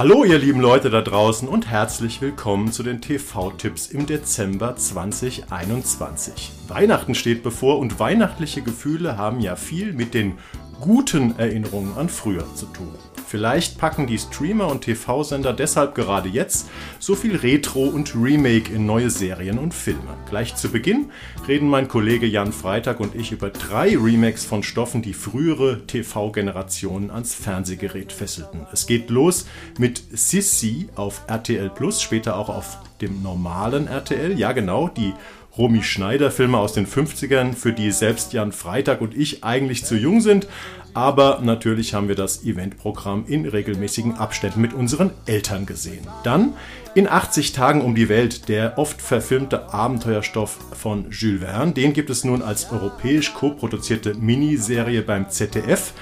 Hallo ihr lieben Leute da draußen und herzlich willkommen zu den TV-Tipps im Dezember 2021. Weihnachten steht bevor und weihnachtliche Gefühle haben ja viel mit den guten Erinnerungen an früher zu tun. Vielleicht packen die Streamer und TV-Sender deshalb gerade jetzt so viel Retro und Remake in neue Serien und Filme. Gleich zu Beginn reden mein Kollege Jan Freitag und ich über drei Remakes von Stoffen, die frühere TV-Generationen ans Fernsehgerät fesselten. Es geht los mit Sissy auf RTL Plus, später auch auf dem normalen RTL. Ja, genau, die Romy Schneider Filme aus den 50ern, für die selbst Jan Freitag und ich eigentlich zu jung sind. Aber natürlich haben wir das Eventprogramm in regelmäßigen Abständen mit unseren Eltern gesehen. Dann in 80 Tagen um die Welt, der oft verfilmte Abenteuerstoff von Jules Verne. Den gibt es nun als europäisch co-produzierte Miniserie beim ZDF.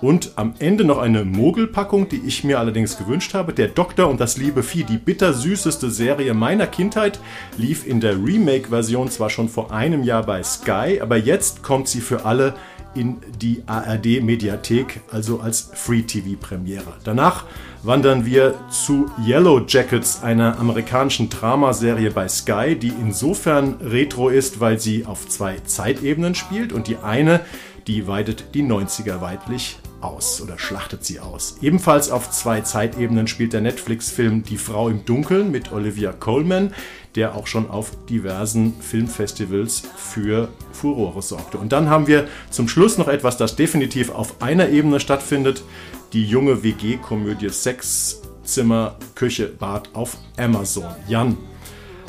Und am Ende noch eine Mogelpackung, die ich mir allerdings gewünscht habe. Der Doktor und das liebe Vieh, die bittersüßeste Serie meiner Kindheit, lief in der Remake-Version zwar schon vor einem Jahr bei Sky, aber jetzt kommt sie für alle in die ARD-Mediathek, also als Free-TV-Premiere. Danach wandern wir zu Yellow Jackets, einer amerikanischen Dramaserie bei Sky, die insofern retro ist, weil sie auf zwei Zeitebenen spielt und die eine, die weitet die 90er weiblich aus oder schlachtet sie aus. Ebenfalls auf zwei Zeitebenen spielt der Netflix-Film Die Frau im Dunkeln mit Olivia Colman, der auch schon auf diversen Filmfestivals für Furore sorgte. Und dann haben wir zum Schluss noch etwas, das definitiv auf einer Ebene stattfindet, die junge WG-Komödie Sex, Zimmer, Küche, Bad auf Amazon. Jan,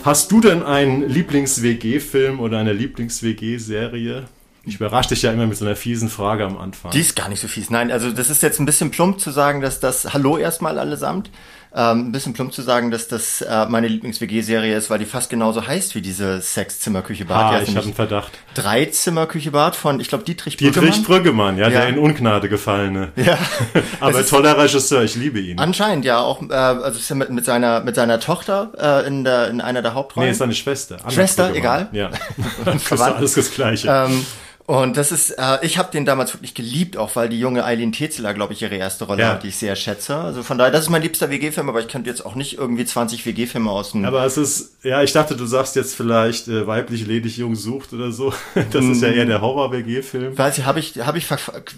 hast du denn einen Lieblings-WG-Film oder eine Lieblings-WG-Serie? Ich überrasche dich ja immer mit so einer fiesen Frage am Anfang. Die ist gar nicht so fies. Nein, also das ist jetzt ein bisschen plump zu sagen, dass das Hallo erstmal allesamt. Ähm, ein bisschen plump zu sagen, dass das äh, meine Lieblings-WG-Serie ist, weil die fast genauso heißt wie diese Sex-Zimmer-Küche-Bad. Ah, ich habe einen Verdacht. Drei Zimmer-Küche-Bad von, ich glaube, Dietrich Brüggemann. Dietrich Brüggemann, ja, ja, der in Ungnade gefallene. Ja. Aber toller Regisseur, ich liebe ihn. Anscheinend, ja, auch, äh, also ist ja mit, mit seiner mit seiner Tochter äh, in der in einer der Hauptrollen. Nee, ist seine Schwester. Anna Schwester, egal. Ja. das ist alles das Gleiche. Ähm, und das ist, äh, ich habe den damals wirklich geliebt, auch weil die junge Eileen Tezeler, glaube ich, ihre erste Rolle ja. hat, die ich sehr schätze. Also von daher, das ist mein liebster WG-Film, aber ich könnte jetzt auch nicht irgendwie 20 WG-Filme aus dem. Aber es ist, ja, ich dachte, du sagst jetzt vielleicht äh, weiblich ledig jung sucht oder so. Das ist ja eher der Horror-WG-Film. Weiß ich, habe ich, habe ich,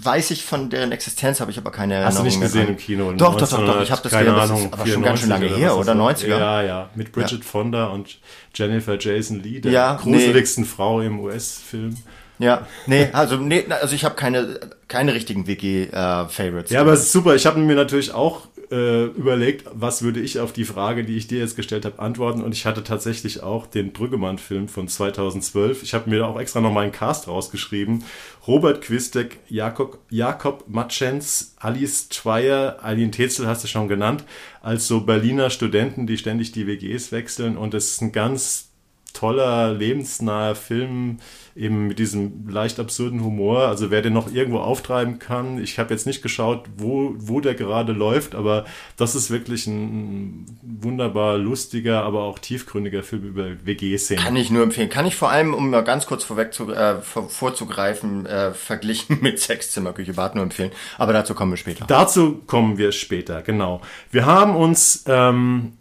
weiß ich von deren Existenz, habe ich aber keine Erinnerung. Hast du nicht gesehen im Kino? Doch, doch, doch, doch, ich habe das gesehen, das ist aber schon ganz schön lange her, oder 90er? Ja, ja, mit Bridget ja. Fonda und Jennifer Jason Lee, der ja, gruseligsten nee. Frau im US-Film. Ja, nee, also nee, also ich habe keine keine richtigen WG-Favorites. Äh, ja, aber es ist super. Ich habe mir natürlich auch äh, überlegt, was würde ich auf die Frage, die ich dir jetzt gestellt habe, antworten. Und ich hatte tatsächlich auch den Brüggemann-Film von 2012. Ich habe mir da auch extra noch meinen Cast rausgeschrieben. Robert Quistek, Jakob, Jakob Matschens, Alice Tweier, Aline Tetzel hast du schon genannt, als so Berliner Studenten, die ständig die WGs wechseln. Und es ist ein ganz toller, lebensnaher Film, eben mit diesem leicht absurden Humor. Also wer den noch irgendwo auftreiben kann, ich habe jetzt nicht geschaut, wo, wo der gerade läuft, aber das ist wirklich ein wunderbar lustiger, aber auch tiefgründiger Film über WG-Szenen. Kann ich nur empfehlen. Kann ich vor allem, um mal ganz kurz vorweg zu, äh, vorzugreifen, äh, verglichen mit Sexzimmer, Küche, Bad nur empfehlen. Aber dazu kommen wir später. Dazu kommen wir später, genau. Wir haben uns ähm,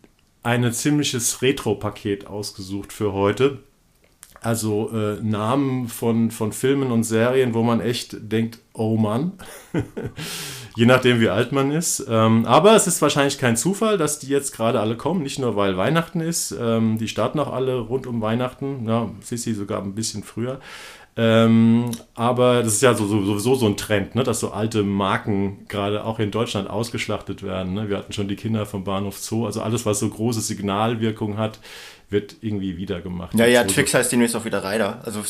ein ziemliches Retro-Paket ausgesucht für heute. Also äh, Namen von, von Filmen und Serien, wo man echt denkt, oh Mann. Je nachdem, wie alt man ist. Ähm, aber es ist wahrscheinlich kein Zufall, dass die jetzt gerade alle kommen. Nicht nur, weil Weihnachten ist. Ähm, die starten auch alle rund um Weihnachten. Ja, Sissi sogar ein bisschen früher. Ähm, aber das ist ja so, so, sowieso so ein Trend, ne, dass so alte Marken gerade auch in Deutschland ausgeschlachtet werden. Ne? Wir hatten schon die Kinder vom Bahnhof Zoo, also alles, was so große Signalwirkung hat, wird irgendwie wieder gemacht. Ja, ja, Twix heißt demnächst auch wieder Reiter. Also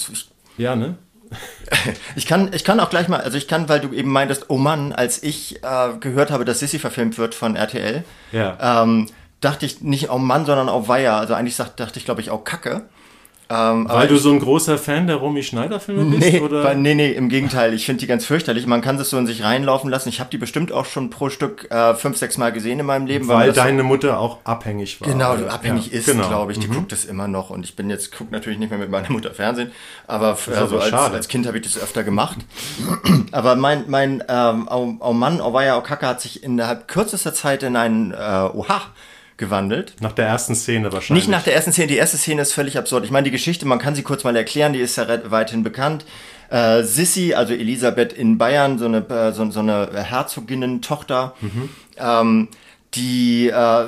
ja, ne? ich kann, ich kann auch gleich mal, also ich kann, weil du eben meintest, oh Mann, als ich äh, gehört habe, dass Sissy verfilmt wird von RTL, ja. ähm, dachte ich nicht oh Mann, sondern oh Weiher. Also eigentlich dachte ich, glaube ich, auch Kacke. Ähm, Weil du so ein großer Fan der Romy Schneider-Filme bist? Nee, oder? nee, nee, im Gegenteil. Ich finde die ganz fürchterlich. Man kann das so in sich reinlaufen lassen. Ich habe die bestimmt auch schon pro Stück äh, fünf, sechs Mal gesehen in meinem Leben. Weil, weil deine Mutter auch abhängig war. Genau, oder? abhängig ja, ist, genau. glaube ich. Die mhm. guckt das immer noch. Und ich bin jetzt, gucke natürlich nicht mehr mit meiner Mutter Fernsehen. Aber also als, als, Kind habe ich das öfter gemacht. aber mein, mein ähm, oh, oh Mann, Owaya Okaka hat sich innerhalb kürzester Zeit in einen äh, Oha gewandelt. Nach der ersten Szene wahrscheinlich. Nicht nach der ersten Szene, die erste Szene ist völlig absurd. Ich meine, die Geschichte, man kann sie kurz mal erklären, die ist ja weithin bekannt. Äh, Sissi, also Elisabeth in Bayern, so eine, äh, so, so eine Herzoginnen-Tochter, mhm. ähm, die äh,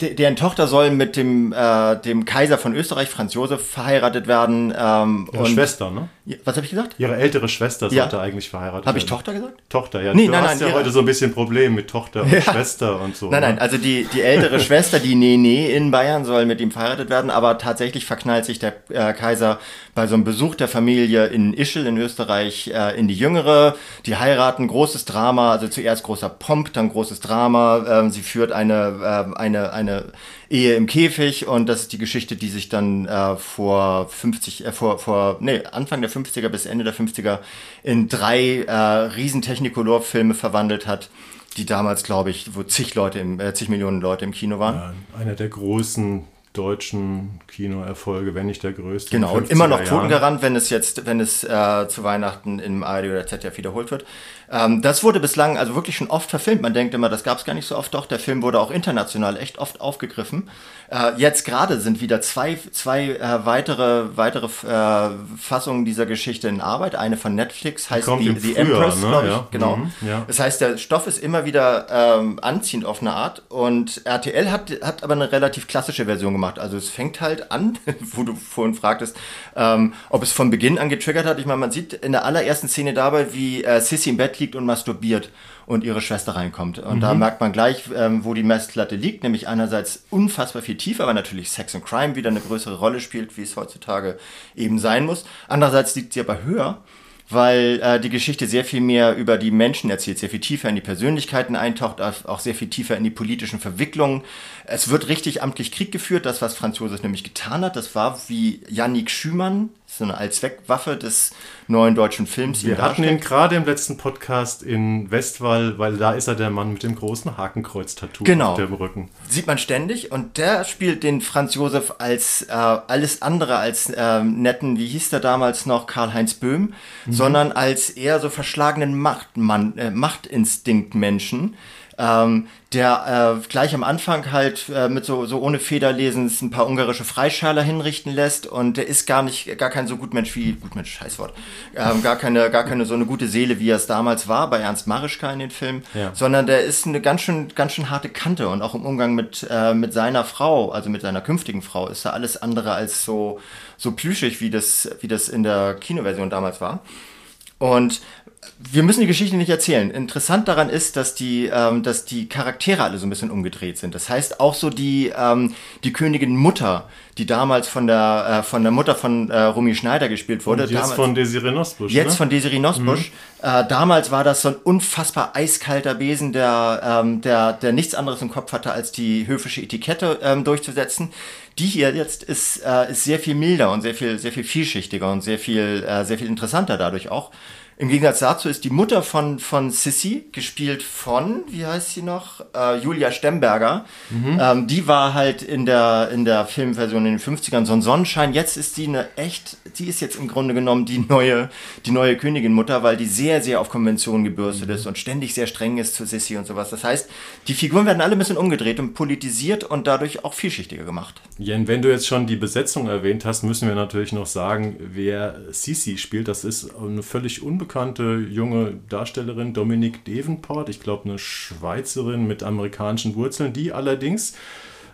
deren Tochter soll mit dem, äh, dem Kaiser von Österreich, Franz Josef, verheiratet werden. Ähm, Ihre und Schwester, ne? Was habe ich gesagt? Ihre ältere Schwester sollte ja. eigentlich verheiratet hab werden. Habe ich Tochter gesagt? Tochter, ja. Nee, du nein, hast nein, ja heute so ein bisschen Problem mit Tochter und ja. Schwester und so. Nein, nein, ne? also die, die ältere Schwester, die Nene in Bayern, soll mit ihm verheiratet werden, aber tatsächlich verknallt sich der äh, Kaiser bei so einem Besuch der Familie in Ischl in Österreich äh, in die Jüngere. Die heiraten, großes Drama, also zuerst großer Pomp, dann großes Drama. Ähm, sie führt eine, äh, eine, eine Ehe im Käfig und das ist die Geschichte, die sich dann äh, vor 50, äh, vor, vor, nee, Anfang der 50er bis Ende der 50er in drei äh, riesen Technicolor-Filme verwandelt hat, die damals, glaube ich, wo zig Leute, im, äh, zig Millionen Leute im Kino waren. Ja, einer der großen deutschen Kinoerfolge, wenn nicht der größte. Genau, und immer noch totengarant, wenn es jetzt, wenn es äh, zu Weihnachten im ARD oder ZDF wiederholt wird. Ähm, das wurde bislang also wirklich schon oft verfilmt. Man denkt immer, das gab es gar nicht so oft. Doch, der Film wurde auch international echt oft aufgegriffen. Äh, jetzt gerade sind wieder zwei, zwei äh, weitere, weitere äh, Fassungen dieser Geschichte in Arbeit. Eine von Netflix heißt The, The Empress, ne? glaube ich. Ja. Genau. Mhm, ja. Das heißt, der Stoff ist immer wieder ähm, anziehend auf eine Art. Und RTL hat, hat aber eine relativ klassische Version gemacht. Also es fängt halt an, wo du vorhin fragtest, ähm, ob es von Beginn an getriggert hat. Ich meine, man sieht in der allerersten Szene dabei, wie äh, Sissy im Bett liegt und masturbiert und ihre Schwester reinkommt. Und mhm. da merkt man gleich, ähm, wo die Messlatte liegt, nämlich einerseits unfassbar viel tiefer, weil natürlich Sex und Crime wieder eine größere Rolle spielt, wie es heutzutage eben sein muss. Andererseits liegt sie aber höher weil äh, die Geschichte sehr viel mehr über die Menschen erzählt, sehr viel tiefer in die Persönlichkeiten eintaucht, auch sehr viel tiefer in die politischen Verwicklungen. Es wird richtig amtlich Krieg geführt, das, was Franz Josef nämlich getan hat. Das war wie Yannick Schümann, so eine Allzweckwaffe des neuen deutschen Films. Wir hatten ihn gerade im letzten Podcast in Westwall, weil da ist er der Mann mit dem großen Hakenkreuz-Tattoo genau. auf dem Rücken. Sieht man ständig und der spielt den Franz Josef als äh, alles andere als äh, netten, wie hieß der damals noch, Karl-Heinz Böhm, mhm. sondern als eher so verschlagenen Machtmann, äh, Machtinstinktmenschen ähm, der äh, gleich am Anfang halt äh, mit so, so ohne Federlesens ein paar ungarische Freischärler hinrichten lässt und der ist gar nicht, gar kein so Gutmensch wie, Gutmensch, Scheißwort, ähm, gar keine, gar keine so eine gute Seele, wie er es damals war bei Ernst Marischka in den Filmen, ja. sondern der ist eine ganz schön, ganz schön harte Kante und auch im Umgang mit, äh, mit seiner Frau, also mit seiner künftigen Frau, ist er alles andere als so, so plüschig, wie das, wie das in der Kinoversion damals war. Und wir müssen die Geschichte nicht erzählen. Interessant daran ist, dass die, ähm, dass die Charaktere alle so ein bisschen umgedreht sind. Das heißt, auch so die, ähm, die Königin Mutter, die damals von der, äh, von der Mutter von äh, Romy Schneider gespielt wurde. Und jetzt damals, von Desiree Nosbusch. Jetzt ne? von Desiree Nosbusch. Mhm. Äh, damals war das so ein unfassbar eiskalter Besen, der, ähm, der, der nichts anderes im Kopf hatte, als die höfische Etikette ähm, durchzusetzen. Die hier jetzt ist, äh, ist sehr viel milder und sehr viel, sehr viel vielschichtiger und sehr viel, äh, sehr viel interessanter dadurch auch. Im Gegensatz dazu ist die Mutter von, von Sissy, gespielt von, wie heißt sie noch? Äh, Julia Stemberger. Mhm. Ähm, die war halt in der, in der Filmversion in den 50ern so ein Sonnenschein. Jetzt ist sie eine echt, die ist jetzt im Grunde genommen die neue, die neue Königin-Mutter, weil die sehr, sehr auf Konventionen gebürstet mhm. ist und ständig sehr streng ist zu Sissy und sowas. Das heißt, die Figuren werden alle ein bisschen umgedreht und politisiert und dadurch auch vielschichtiger gemacht. Jen, wenn du jetzt schon die Besetzung erwähnt hast, müssen wir natürlich noch sagen, wer Sissy spielt. Das ist eine völlig unbekannte unbekannte junge Darstellerin, Dominique Davenport, ich glaube eine Schweizerin mit amerikanischen Wurzeln, die allerdings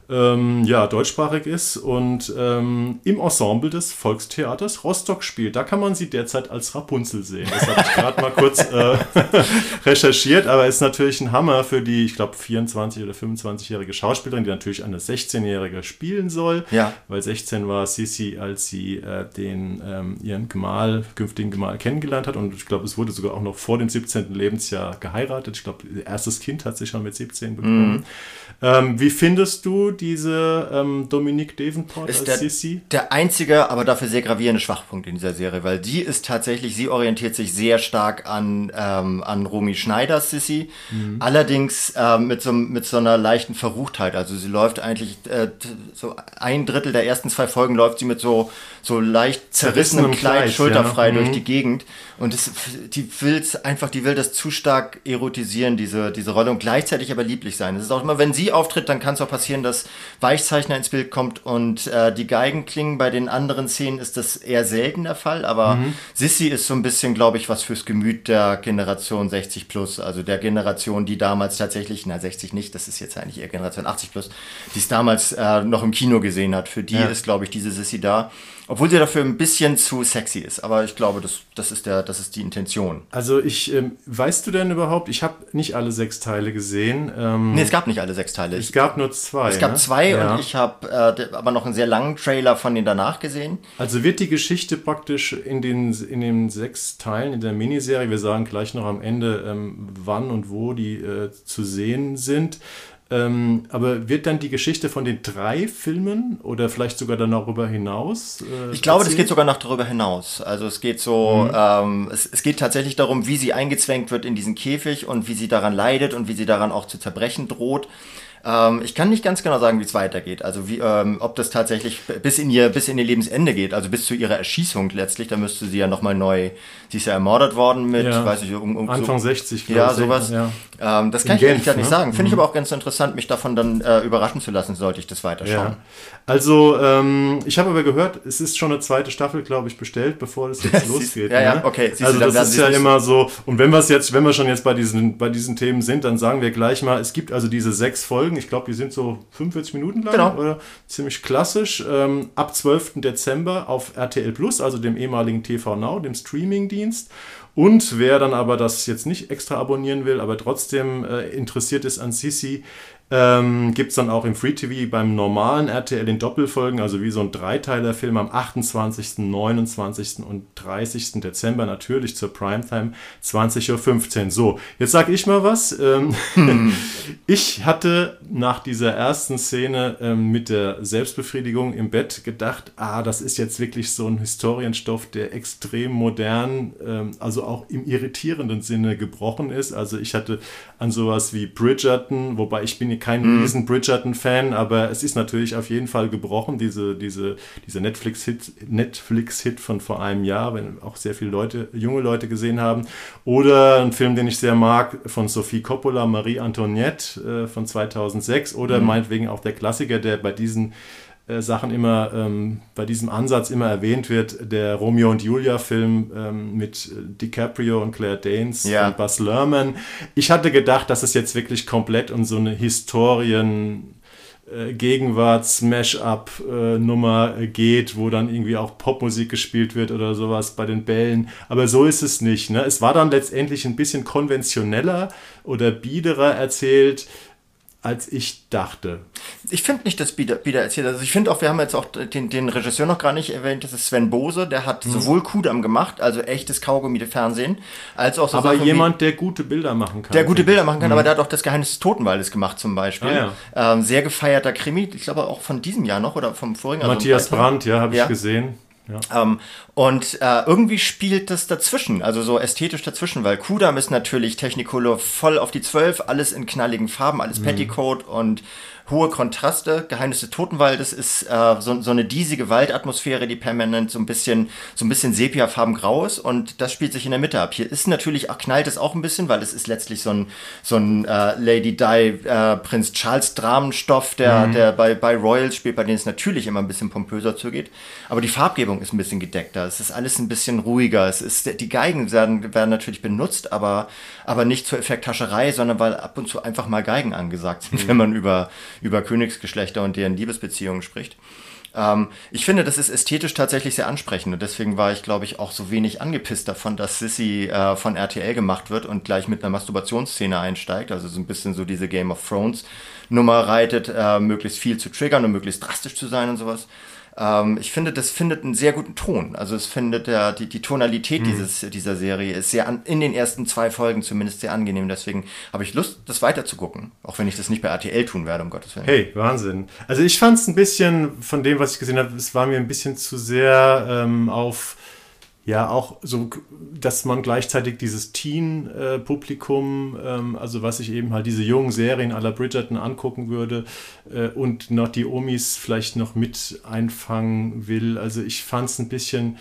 ähm, ja, deutschsprachig ist und ähm, im Ensemble des Volkstheaters Rostock spielt. Da kann man sie derzeit als Rapunzel sehen. Das habe ich gerade mal kurz äh, recherchiert, aber ist natürlich ein Hammer für die, ich glaube, 24- oder 25-jährige Schauspielerin, die natürlich eine 16-jährige spielen soll. Ja. Weil 16 war Sissi, als sie äh, den, ähm, ihren Gemahl, künftigen Gemahl kennengelernt hat und ich glaube, es wurde sogar auch noch vor dem 17. Lebensjahr geheiratet. Ich glaube, erstes Kind hat sie schon mit 17 bekommen. Mhm. Ähm, wie findest du diese ähm, Dominique Davenport ist als der, Sissy? der einzige, aber dafür sehr gravierende Schwachpunkt in dieser Serie, weil die ist tatsächlich, sie orientiert sich sehr stark an, ähm, an Romy Schneiders Sissy, Mhm. allerdings ähm, mit, so, mit so einer leichten Verruchtheit. Also sie läuft eigentlich, äh, so ein Drittel der ersten zwei Folgen läuft sie mit so, so leicht zerrissenem Zerrissenem Kleid, Kleid, schulterfrei ja. durch Mhm. die Gegend. Und das, die will's einfach, die will das zu stark erotisieren, diese, diese Rolle, und gleichzeitig aber lieblich sein. Es ist auch immer, wenn sie auftritt, dann kann es auch passieren, dass Weichzeichner ins Bild kommt und äh, die Geigen klingen. Bei den anderen Szenen ist das eher selten der Fall, aber Mhm. Sissy ist so ein bisschen, glaube ich, was fürs Gemüt der Generation 60 plus, also der Generation, die damals tatsächlich, na 60 nicht, das ist jetzt eigentlich eher Generation 80 plus, die es damals äh, noch im Kino gesehen hat. Für die Ja. ist, glaube ich, diese Sissy da. Obwohl sie dafür ein bisschen zu sexy ist. Aber ich glaube, das, das, ist, der, das ist die Intention. Also ich, ähm, weißt du denn überhaupt, ich habe nicht alle sechs Teile gesehen. Ähm, Nee, es gab nicht alle sechs Teile. es gab nur zwei. es gab ne? zwei Ja. und ich habe äh, aber noch einen sehr langen Trailer von denen danach gesehen. Also wird die Geschichte praktisch in den, in den sechs Teilen in der Miniserie, wir sagen gleich noch am Ende, ähm, wann und wo die äh, zu sehen sind. Ähm, aber wird dann die Geschichte von den drei Filmen oder vielleicht sogar dann darüber hinaus? Äh, Ich glaube, das erzählt? geht sogar noch darüber hinaus. Also es geht so, ähm, es, es geht tatsächlich darum, wie sie eingezwängt wird in diesen Käfig und wie sie daran leidet und wie sie daran auch zu zerbrechen droht. Ähm, ich kann nicht ganz genau sagen, wie es weitergeht. Also wie, ähm, ob das tatsächlich bis in ihr, bis in ihr Lebensende geht, also bis zu ihrer Erschießung letztlich. Da müsste sie ja nochmal neu, sie ist ja ermordet worden mit, Ja. weiß ich, um, um Anfang so, 60, Ja, ich. sowas. Ja. Ähm, das kann In ich ehrlich Genf, nicht ne? sagen. Finde ich aber auch ganz interessant, mich davon dann äh, überraschen zu lassen, sollte ich das weiterschauen. Ja. Also, ähm, ich habe aber gehört, es ist schon eine zweite Staffel, glaube ich, bestellt, bevor das jetzt losgeht. ja, ja, ne? okay. Siehst du, Also dann das ist ja es- immer so. Und wenn wir es jetzt, wenn wir schon jetzt bei diesen, bei diesen Themen sind, dann sagen wir gleich mal, es gibt also diese sechs Folgen. Ich glaube, die sind so 45 Minuten lang Genau. oder ziemlich klassisch. Ähm, ab 12. Dezember auf RTL Plus, also dem ehemaligen TV Now, dem Streamingdienst. Und wer dann aber das jetzt nicht extra abonnieren will, aber trotzdem äh, interessiert ist an Sisi, ähm, gibt es dann auch im Free TV beim normalen RTL in Doppelfolgen, also wie so ein Dreiteiler-Film am 28., 29. und 30. Dezember, natürlich zur Primetime, 20.15 Uhr. So, jetzt sage ich mal was. Ähm, ich hatte nach dieser ersten Szene ähm, mit der Selbstbefriedigung im Bett gedacht, ah, das ist jetzt wirklich so ein Historienstoff, der extrem modern, ähm, also auch im irritierenden Sinne gebrochen ist. Also ich hatte an sowas wie Bridgerton, wobei ich bin kein riesen Bridgerton-Fan, aber es ist natürlich auf jeden Fall gebrochen, diese, diese, dieser Netflix-Hit Netflix-Hit von vor einem Jahr, wenn auch sehr viele Leute, junge Leute gesehen haben. Oder ein Film, den ich sehr mag, von Sophie Coppola, Marie Antoinette äh, von 2006. Oder meinetwegen auch der Klassiker, der bei diesen äh, Sachen immer, ähm, bei diesem Ansatz immer erwähnt wird, der Romeo und Julia-Film ähm, mit äh, DiCaprio und Claire Danes Ja. und Buzz Lerman. Ich hatte gedacht, dass es jetzt wirklich komplett um so eine Historien- äh, Gegenwarts-Mash-up-Nummer geht, wo dann irgendwie auch Popmusik gespielt wird oder sowas bei den Bällen. Aber so ist es nicht. Ne? Es war dann letztendlich ein bisschen konventioneller oder biederer erzählt, als ich dachte. Ich finde nicht, dass Bieder, Bieder erzählt. Also ich finde auch, wir haben jetzt auch den, den Regisseur noch gar nicht erwähnt, das ist Sven Bose, der hat sowohl Kudam gemacht, also echtes Kaugummi-Fernsehen, als auch so Aber Sachen wie- jemand, der gute Bilder machen kann. der gute Bilder machen kann, aber der hat auch das Geheimnis des Totenwaldes gemacht zum Beispiel. Ah, ähm, sehr gefeierter Krimi, ich glaube auch von diesem Jahr noch oder vom vorigen. ich. also Matthias Brandt, ja, habe ich Ja. gesehen. Ja. Ähm, und äh, irgendwie spielt das dazwischen, also so ästhetisch dazwischen, weil Kudam ist natürlich Technicolor voll auf die Zwölf, alles in knalligen Farben, alles Petticoat und hohe Kontraste. Geheimnis des Totenwaldes ist äh, so, so eine diesige Waldatmosphäre, die permanent so ein bisschen so ein bisschen sepiafarben grau ist und das spielt sich in der Mitte ab. Hier ist natürlich auch knallt es auch ein bisschen, weil es ist letztlich so ein so ein äh, Lady Di äh, Prinz Charles Dramenstoff, der der bei bei Royals spielt, bei denen es natürlich immer ein bisschen pompöser zugeht, aber die Farbgebung ist ein bisschen gedeckter. Es ist alles ein bisschen ruhiger. Es ist die Geigen werden werden natürlich benutzt, aber aber nicht zur Effekthascherei, sondern weil ab und zu einfach mal Geigen angesagt sind, wenn man über über Königsgeschlechter und deren Liebesbeziehungen spricht. Ähm, ich finde, das ist ästhetisch tatsächlich sehr ansprechend und deswegen war ich, glaube ich, auch so wenig angepisst davon, dass Sissy äh, von RTL gemacht wird und gleich mit einer Masturbationsszene einsteigt, also so ein bisschen so diese Game of Thrones Nummer reitet, äh, möglichst viel zu triggern und möglichst drastisch zu sein und sowas. Ähm, ich finde, das findet einen sehr guten Ton. Also es findet ja, die, die Tonalität mhm. dieses, dieser Serie ist sehr an, in den ersten zwei Folgen zumindest sehr angenehm. Deswegen habe ich Lust, das weiter zu gucken. Auch wenn ich das nicht bei RTL tun werde, um Gottes Willen. Hey, Wahnsinn. Also ich fand es ein bisschen, von dem, was ich gesehen habe, es war mir ein bisschen zu sehr ähm, auf ja auch so, dass man gleichzeitig dieses Teen-Publikum, ähm, also was ich eben halt diese jungen Serien aller Bridgerton angucken würde äh, und noch die Omis vielleicht noch mit einfangen will. Also ich fand es ein bisschen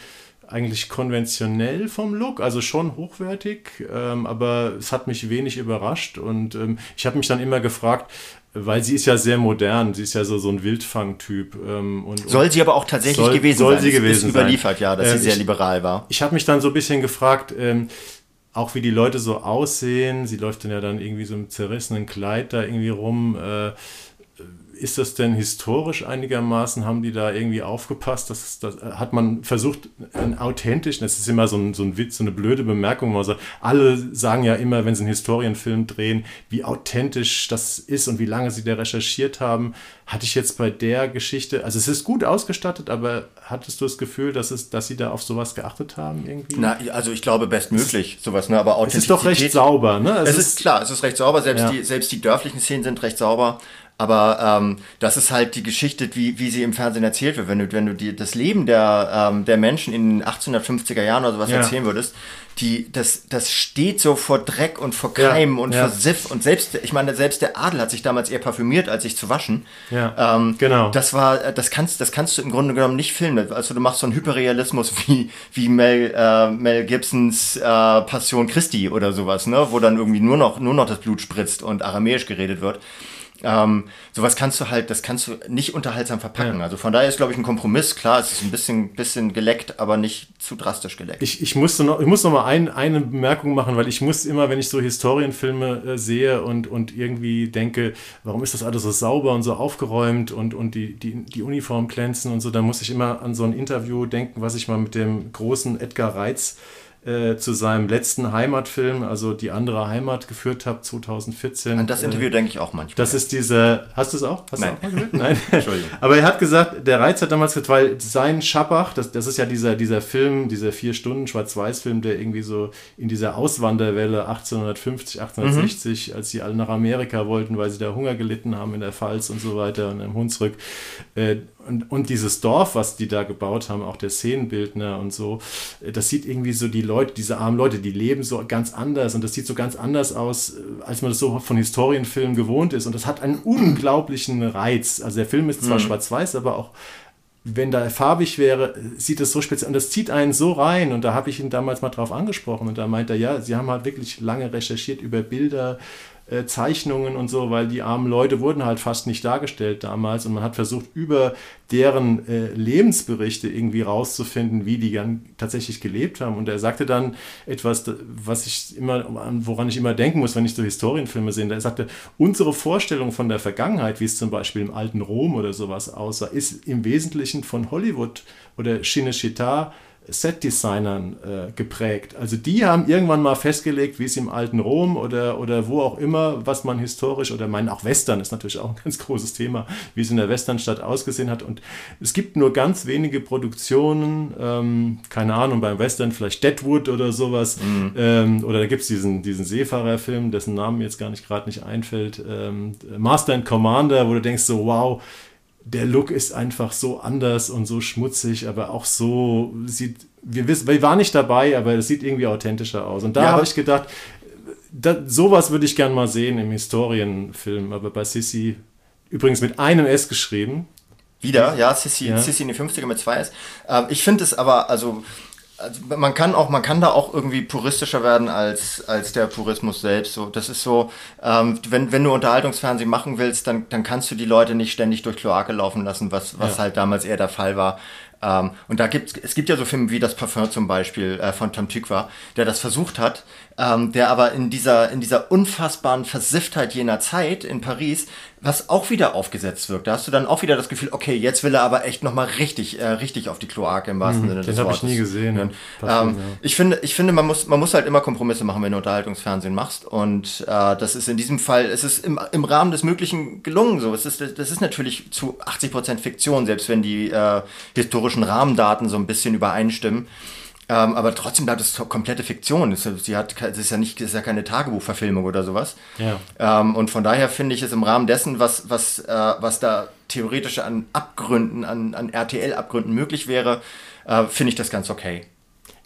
eigentlich konventionell vom Look, also schon hochwertig, ähm, aber es hat mich wenig überrascht und ähm, ich habe mich dann immer gefragt, weil sie ist ja sehr modern, sie ist ja so, so ein Wildfang-Typ. Ähm, und, soll sie aber auch tatsächlich soll, gewesen soll sein. Sie gewesen ist überliefert, sein. ja, dass ähm, sie sehr ich, liberal war. Ich habe mich dann so ein bisschen gefragt, ähm, auch wie die Leute so aussehen. Sie läuft dann ja dann irgendwie so im zerrissenen Kleid da irgendwie rum. Äh, ist das denn historisch einigermaßen? Haben die da irgendwie aufgepasst? Das, das hat man versucht, ein authentisch, das ist immer so ein, so ein Witz, so eine blöde Bemerkung, wo man sagt, alle sagen ja immer, wenn sie einen Historienfilm drehen, wie authentisch das ist und wie lange sie da recherchiert haben. Hatte ich jetzt bei der Geschichte, also es ist gut ausgestattet, aber hattest du das Gefühl, dass, es, dass sie da auf sowas geachtet haben irgendwie? Na, also ich glaube bestmöglich sowas, ne? aber Authentizität. Es ist doch recht sauber, ne? Es, es ist, ist, klar, es ist recht sauber, selbst, ja. die, selbst die dörflichen Szenen sind recht sauber. Aber ähm, das ist halt die Geschichte, wie, wie sie im Fernsehen erzählt wird. Wenn du, wenn du die, das Leben der, ähm, der Menschen in den 1850er Jahren oder sowas ja. erzählen würdest, die, das, das steht so vor Dreck und vor Keimen ja, und ja. vor Siff. Und selbst, ich meine, selbst der Adel hat sich damals eher parfümiert, als sich zu waschen. Ja, ähm, genau. Das war, das kannst, das kannst du im Grunde genommen nicht filmen. Also du machst so einen Hyperrealismus wie, wie Mel, äh, Mel Gibsons äh, Passion Christi oder sowas, ne? Wo dann irgendwie nur noch, nur noch das Blut spritzt und aramäisch geredet wird. Ähm, sowas kannst du halt, das kannst du nicht unterhaltsam verpacken. Ja. Also von daher ist, glaube ich, ein Kompromiss. Klar, es ist ein bisschen, bisschen geleckt, aber nicht zu drastisch geleckt. Ich, ich, musste noch, ich muss noch mal ein, eine Bemerkung machen, weil ich muss immer, wenn ich so Historienfilme äh, sehe und, und irgendwie denke, warum ist das alles so sauber und so aufgeräumt und, und die, die, die Uniform glänzen und so, dann muss ich immer an so ein Interview denken, was ich mal mit dem großen Edgar Reitz äh, zu seinem letzten Heimatfilm, also die andere Heimat geführt habe, 2014. An das Interview äh, denke ich auch manchmal. Das ist diese, hast du es auch? Hast Nein. Du auch mal Nein. Entschuldigung. Aber er hat gesagt, der Reiz hat damals gesagt, weil sein Schabach, das, das ist ja dieser, dieser Film, dieser vier Stunden Schwarz-Weiß-Film, der irgendwie so in dieser Auswanderwelle 1850, 1860, mhm. als sie alle nach Amerika wollten, weil sie da Hunger gelitten haben in der Pfalz und so weiter und im Hunsrück, äh, und, und dieses Dorf, was die da gebaut haben, auch der Szenenbildner und so, das sieht irgendwie so die Leute, diese armen Leute, die leben so ganz anders und das sieht so ganz anders aus, äh, als man das so von Historienfilmen gewohnt ist. Und das hat einen unglaublichen Reiz. Also der Film ist zwar mhm. schwarz-weiß, aber auch wenn da farbig wäre, sieht es so speziell und das zieht einen so rein. Und da habe ich ihn damals mal drauf angesprochen und da meint er, ja, sie haben halt wirklich lange recherchiert über Bilder äh, Zeichnungen und so, weil die armen Leute wurden halt fast nicht dargestellt damals und man hat versucht, über deren äh, Lebensberichte irgendwie rauszufinden, wie die dann tatsächlich gelebt haben. Und er sagte dann etwas, was ich immer, woran ich immer denken muss, wenn ich so Historienfilme sehe. Er sagte, unsere Vorstellung von der Vergangenheit, wie es zum Beispiel im alten Rom oder sowas aussah, ist im Wesentlichen von Hollywood oder Cinecittà Set-Designern äh, geprägt. Also die haben irgendwann mal festgelegt, wie es im alten Rom oder, oder wo auch immer, was man historisch oder meinen auch Western ist natürlich auch ein ganz großes Thema, wie es in der Westernstadt ausgesehen hat. Und es gibt nur ganz wenige Produktionen, ähm, keine Ahnung, beim Western vielleicht Deadwood oder sowas. Mhm. Ähm, oder da gibt es diesen, diesen Seefahrerfilm, dessen Namen jetzt gar nicht gerade nicht einfällt. Ähm, Master and Commander, wo du denkst so, wow, der Look ist einfach so anders und so schmutzig, aber auch so sieht, wir wissen, wir waren nicht dabei, aber es sieht irgendwie authentischer aus. Und da ja, habe ich gedacht, da, sowas würde ich gern mal sehen im Historienfilm, aber bei Sissy, übrigens mit einem S geschrieben. Wieder, ja, Sissy, ja. Sissy in den 50er mit zwei S. Ähm, ich finde es aber, also also man kann auch, man kann da auch irgendwie puristischer werden als, als der Purismus selbst. So, das ist so, ähm, wenn, wenn du Unterhaltungsfernsehen machen willst, dann, dann kannst du die Leute nicht ständig durch Kloake laufen lassen, was, was ja. halt damals eher der Fall war. Ähm, und da gibt es gibt ja so Filme wie Das Parfum zum Beispiel äh, von Tom Tykwer, der das versucht hat, ähm, der aber in dieser, in dieser unfassbaren Versifftheit jener Zeit in Paris, was auch wieder aufgesetzt wirkt. Da hast du dann auch wieder das Gefühl, okay, jetzt will er aber echt nochmal richtig, äh, richtig auf die Kloake im wahrsten Mhm, Sinne den des Wortes. ich nie gesehen, den Ähm, ja. Ich finde, ich finde, man muss, man muss halt immer Kompromisse machen, wenn du Unterhaltungsfernsehen machst. Und äh, das ist in diesem Fall, es ist im, im Rahmen des Möglichen gelungen. So, es ist, das ist natürlich zu 80 Prozent Fiktion, selbst wenn die äh, historischen Rahmendaten so ein bisschen übereinstimmen. Ähm, aber trotzdem bleibt es komplette Fiktion. Es, ist- sie hat, es ist ja nicht, es ist ja keine Tagebuchverfilmung oder sowas. Ja. Ähm, und von daher finde ich es im Rahmen dessen, was, was, äh, was da theoretisch an Abgründen, an, an RTL-Abgründen möglich wäre, äh, finde ich das ganz okay.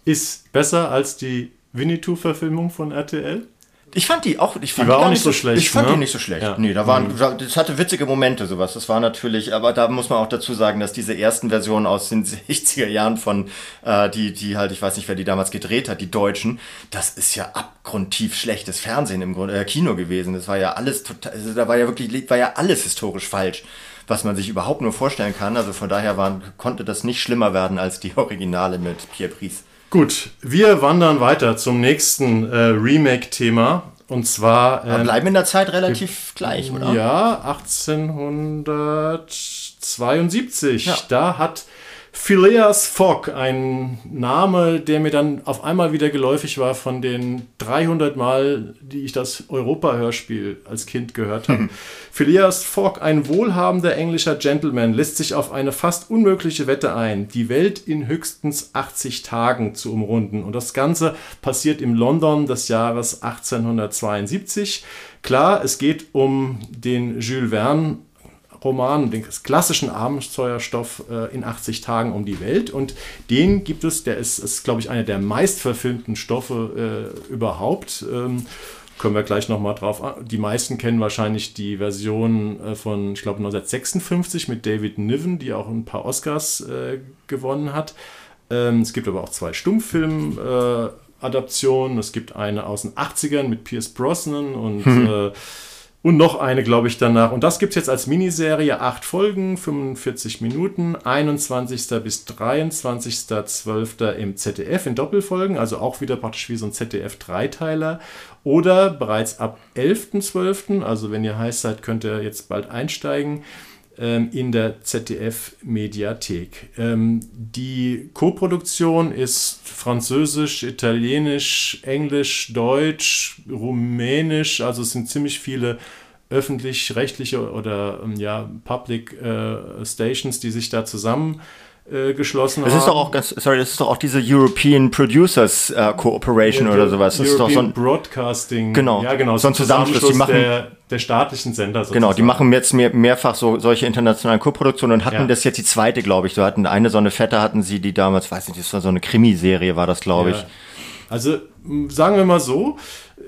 Ist besser als die Winnetou-Verfilmung von RTL? Ich fand die auch, ich fand die gar auch nicht so schlecht, Ich fand ne? die nicht so schlecht. Ja. Nee, da waren, das hatte witzige Momente, sowas. Das war natürlich, aber da muss man auch dazu sagen, dass diese ersten Versionen aus den 60er Jahren von, äh, die, die halt, ich weiß nicht, wer die damals gedreht hat, die Deutschen, das ist ja abgrundtief schlechtes Fernsehen im Grunde, äh, Kino gewesen. Das war ja alles total, also da war ja wirklich, war ja alles historisch falsch, was man sich überhaupt nur vorstellen kann. Also von daher waren, konnte das nicht schlimmer werden als die Originale mit Pierre Brice. Gut, wir wandern weiter zum nächsten äh, Remake-Thema. Und zwar. Ähm, bleiben in der Zeit relativ gleich, oder? Ja, 1872. Ja. Da hat Phileas Fogg, ein Name, der mir dann auf einmal wieder geläufig war von den 300 Mal, die ich das Europa-Hörspiel als Kind gehört habe. Phileas Fogg, ein wohlhabender englischer Gentleman, lässt sich auf eine fast unmögliche Wette ein, die Welt in höchstens 80 Tagen zu umrunden. Und das Ganze passiert im London des Jahres 1872. Klar, es geht um den Jules Verne Roman, den klassischen Abenteuerstoff äh, in 80 Tagen um die Welt. Und den gibt es, der ist, ist glaube ich, einer der meistverfilmten Stoffe äh, überhaupt. Ähm, können wir gleich nochmal drauf. an- Die meisten kennen wahrscheinlich die Version äh, von, ich glaube, 1956 mit David Niven, die auch ein paar Oscars äh, gewonnen hat. Ähm, es gibt aber auch zwei Stummfilm-Adaptionen. Äh, es gibt eine aus den 80ern mit Pierce Brosnan und äh, und noch eine, glaube ich, danach. Und das gibt es jetzt als Miniserie, acht Folgen, 45 Minuten, 21. bis 23.12. im ZDF in Doppelfolgen, also auch wieder praktisch wie so ein ZDF-Dreiteiler. Oder bereits ab 11.12., also wenn ihr heiß seid, könnt ihr jetzt bald einsteigen, in der ZDF-Mediathek. Ähm, die Co-Produktion ist französisch, italienisch, englisch, deutsch, rumänisch, also es sind ziemlich viele öffentlich-rechtliche oder ähm, ja, Public äh, Stations, die sich da zusammen äh, geschlossen Das haben. ist doch auch ganz, sorry, das ist doch auch diese European Producers äh, Cooperation oder sowas. Das ist doch so ein, Broadcasting. Genau. Ja, genau. So ein Zusammenschluss, die machen- der, der staatlichen Sender. genau, die sozusagen. machen jetzt mehr, mehrfach so solche internationalen Co-Produktionen und hatten Ja. das jetzt die zweite, glaube ich. So hatten eine so eine Fette hatten sie, die damals, weiß nicht, das war so eine Krimiserie, war das, glaube ich. Ja. Also m, sagen wir mal so,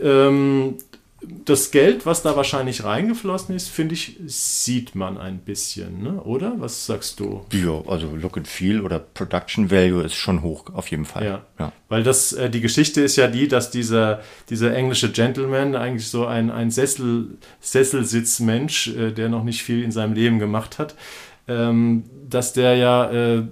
ähm, das Geld, was da wahrscheinlich reingeflossen ist, finde ich, sieht man ein bisschen, ne? oder? Was sagst du? Ja, also Look and Feel oder Production Value ist schon hoch, auf jeden Fall. Ja. ja. Weil das, äh, die Geschichte ist ja die, dass dieser, dieser englische Gentleman eigentlich so ein, ein Sessel, Sesselsitzmensch, äh, der noch nicht viel in seinem Leben gemacht hat, ähm, dass der ja äh,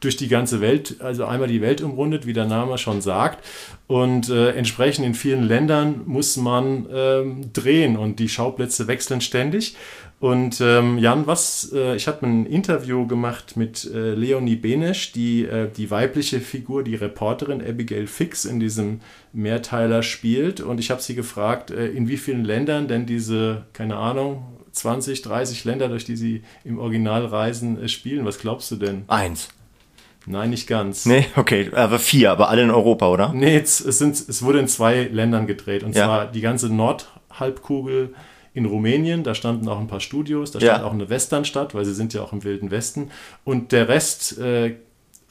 durch die ganze Welt, also einmal die Welt umrundet, wie der Name schon sagt. Und äh, entsprechend in vielen Ländern muss man ähm, drehen und die Schauplätze wechseln ständig. Und ähm, Jan, was, äh, ich habe ein Interview gemacht mit äh, Leonie Benesch, die äh, die weibliche Figur, die Reporterin Abigail Fix in diesem Mehrteiler spielt. Und ich habe sie gefragt, äh, in wie vielen Ländern denn diese, keine Ahnung, 20, 30 Länder, durch die sie im Original reisen, äh, spielen. Was glaubst du denn? Eins. Nein, nicht ganz. Nee, okay, aber vier, aber alle in Europa, oder? Nee, es, sind, es wurde in zwei Ländern gedreht. Und Ja. zwar die ganze Nordhalbkugel in Rumänien. Da standen auch ein paar Studios. Da Ja. stand auch eine Westernstadt, weil sie sind ja auch im Wilden Westen. Und der Rest, äh,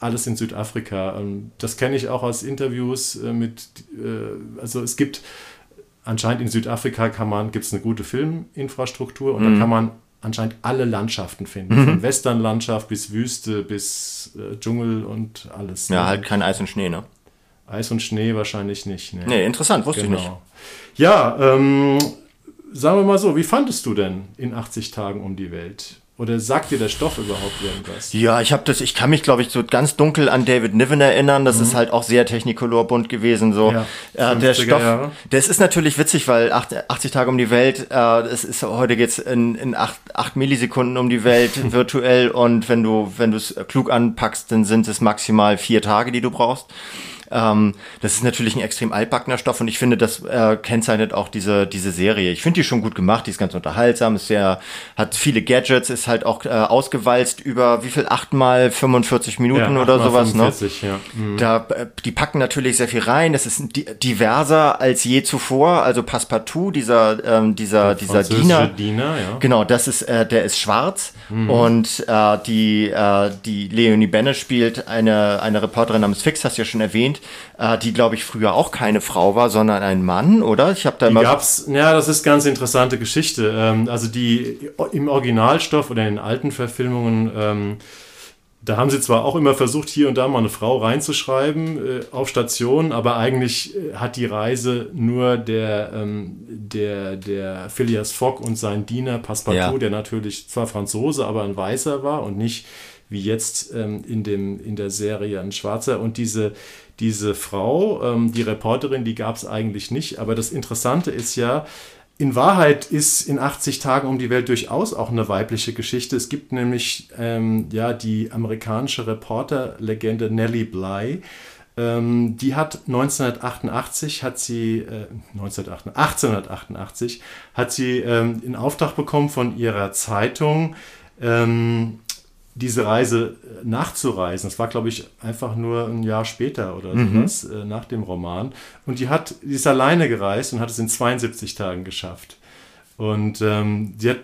alles in Südafrika. Ähm, das kenne ich auch aus Interviews äh, mit, äh, also es gibt anscheinend in Südafrika kann man, gibt es eine gute Filminfrastruktur und Mhm. da kann man anscheinend alle Landschaften finden. Von Westernlandschaft bis Wüste bis äh, Dschungel und alles. Ja, ne? halt kein Eis und Schnee, ne? Eis und Schnee wahrscheinlich nicht. Ne? Nee, interessant, wusste ich nicht. genau. Ja, ähm, sagen wir mal so, wie fandest du denn in 80 Tagen um die Welt? Oder sagt dir der Stoff überhaupt irgendwas? Ja, ich habe das, ich kann mich, glaube ich, so ganz dunkel an David Niven erinnern. Das mhm. ist halt auch sehr Technicolor bunt gewesen. So ja, äh, der Stoff. Jahre. Das ist natürlich witzig, weil 80 Tage um die Welt, äh, es ist heute geht's in, in 8, 8 Millisekunden um die Welt virtuell und wenn du wenn du es klug anpackst, dann sind es maximal vier Tage, die du brauchst. Ähm, das ist natürlich ein extrem altbackener Stoff und ich finde, das äh, kennzeichnet auch diese, diese Serie. Ich finde die schon gut gemacht, die ist ganz unterhaltsam, ist sehr, hat viele Gadgets, ist halt auch äh, ausgewalzt über wie viel? Achtmal 45 Minuten ja, oder sowas, 45, ne? Ja. Mhm. Da, äh, die packen natürlich sehr viel rein, das ist diverser als je zuvor, also Passepartout, dieser, ähm, dieser, dieser Diener. Diener ja. Genau, das ist, äh, der ist schwarz mhm. und äh, die, äh, die Leonie Benne spielt eine, eine Reporterin namens Fix, hast du ja schon erwähnt, äh, die, glaube ich, früher auch keine Frau war, sondern ein Mann, oder? Ich habe da die immer. Gab's, ja, das ist ganz interessante Geschichte. Ähm, also die im Originalstoff oder in den alten Verfilmungen. Ähm, da haben sie zwar auch immer versucht, hier und da mal eine Frau reinzuschreiben äh, auf Station, aber eigentlich äh, hat die Reise nur der, ähm, der, der Phileas Fogg und sein Diener Passepartout, ja. der natürlich zwar Franzose, aber ein Weißer war und nicht wie jetzt ähm, in, dem, in der Serie ein Schwarzer. Und diese, diese Frau, ähm, die Reporterin, die gab es eigentlich nicht. Aber das Interessante ist ja, in Wahrheit ist in 80 Tagen um die Welt durchaus auch eine weibliche Geschichte. Es gibt nämlich ähm, ja die amerikanische Reporterlegende Nellie Bly. Ähm, die hat 1988 hat sie äh, 1988, 1888 hat sie ähm, in Auftrag bekommen von ihrer Zeitung ähm, diese Reise äh, nachzureisen. Das war, glaube ich, einfach nur ein Jahr später oder mhm. sowas, äh, nach dem Roman. Und die hat, die ist alleine gereist und hat es in 72 Tagen geschafft. Und ähm, die hat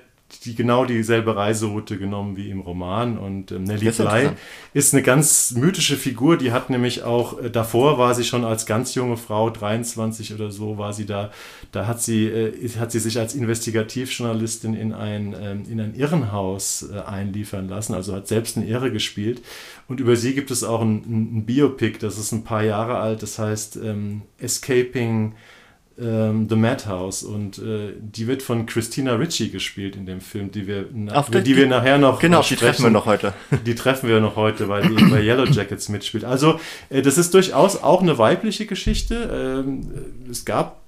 die genau dieselbe Reiseroute genommen wie im Roman. Und ähm, Nelly Bly ist eine ganz mythische Figur. Die hat nämlich auch, äh, davor war sie schon als ganz junge Frau, 23 oder so, war sie da. Da hat sie, äh, hat sie sich als Investigativjournalistin in ein, ähm, in ein Irrenhaus äh, einliefern lassen, also hat selbst eine Irre gespielt. Und über sie gibt es auch ein, ein, Biopic, das ist ein paar Jahre alt, das heißt ähm, Escaping ähm, The Madhouse und äh, die wird von Christina Ritchie gespielt in dem Film, die wir, na, die, die, wir nachher noch genau, die treffen wir noch heute. Die treffen wir noch heute, weil die bei Yellow Jackets mitspielt. Also äh, das ist durchaus auch eine weibliche Geschichte. Ähm, es gab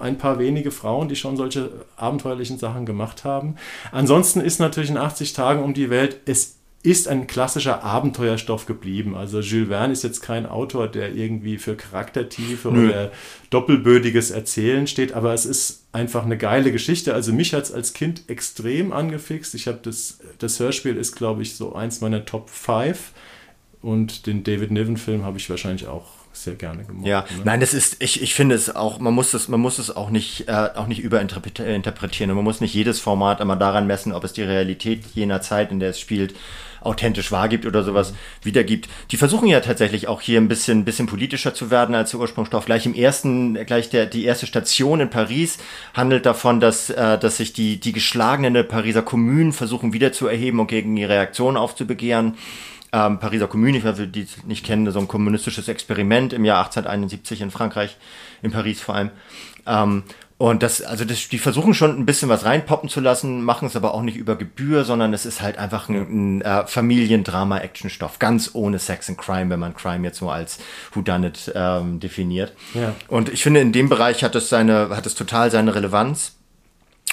ein paar wenige Frauen, die schon solche abenteuerlichen Sachen gemacht haben. Ansonsten ist natürlich in 80 Tagen um die Welt es ist ein klassischer Abenteuerstoff geblieben. Also Jules Verne ist jetzt kein Autor, der irgendwie für Charaktertiefe Nö. oder doppelbödiges Erzählen steht, aber es ist einfach eine geile Geschichte. Also mich hat es als Kind extrem angefixt. Ich habe das, das Hörspiel ist, glaube ich, so eins meiner Top 5 und den David Niven-Film habe ich wahrscheinlich auch sehr gerne gemacht. Ja, ne? nein, das ist, ich, ich finde es auch, man muss es, man muss es auch nicht, äh, auch nicht überinterpretieren. Und man muss nicht jedes Format immer daran messen, ob es die Realität jener Zeit, in der es spielt, authentisch wahrgibt oder sowas mhm. wiedergibt. Die versuchen ja tatsächlich auch hier ein bisschen, bisschen politischer zu werden als der Ursprungsstoff. Gleich im ersten, gleich der, die erste Station in Paris handelt davon, dass, äh, dass sich die, die geschlagenen Pariser Kommunen versuchen wiederzuerheben und gegen die Reaktion aufzubegehren. Ähm, Pariser Kommune, ich weiß, die es nicht kennen, so ein kommunistisches Experiment im Jahr 1871 in Frankreich, in Paris vor allem. Ähm, und das, also das, die versuchen schon ein bisschen was reinpoppen zu lassen, machen es aber auch nicht über Gebühr, sondern es ist halt einfach ein, ein äh, Familiendrama-Action-Stoff, ganz ohne Sex and Crime, wenn man Crime jetzt nur als Whodunit ähm, definiert. Ja. Und ich finde, in dem Bereich hat es seine, hat es total seine Relevanz.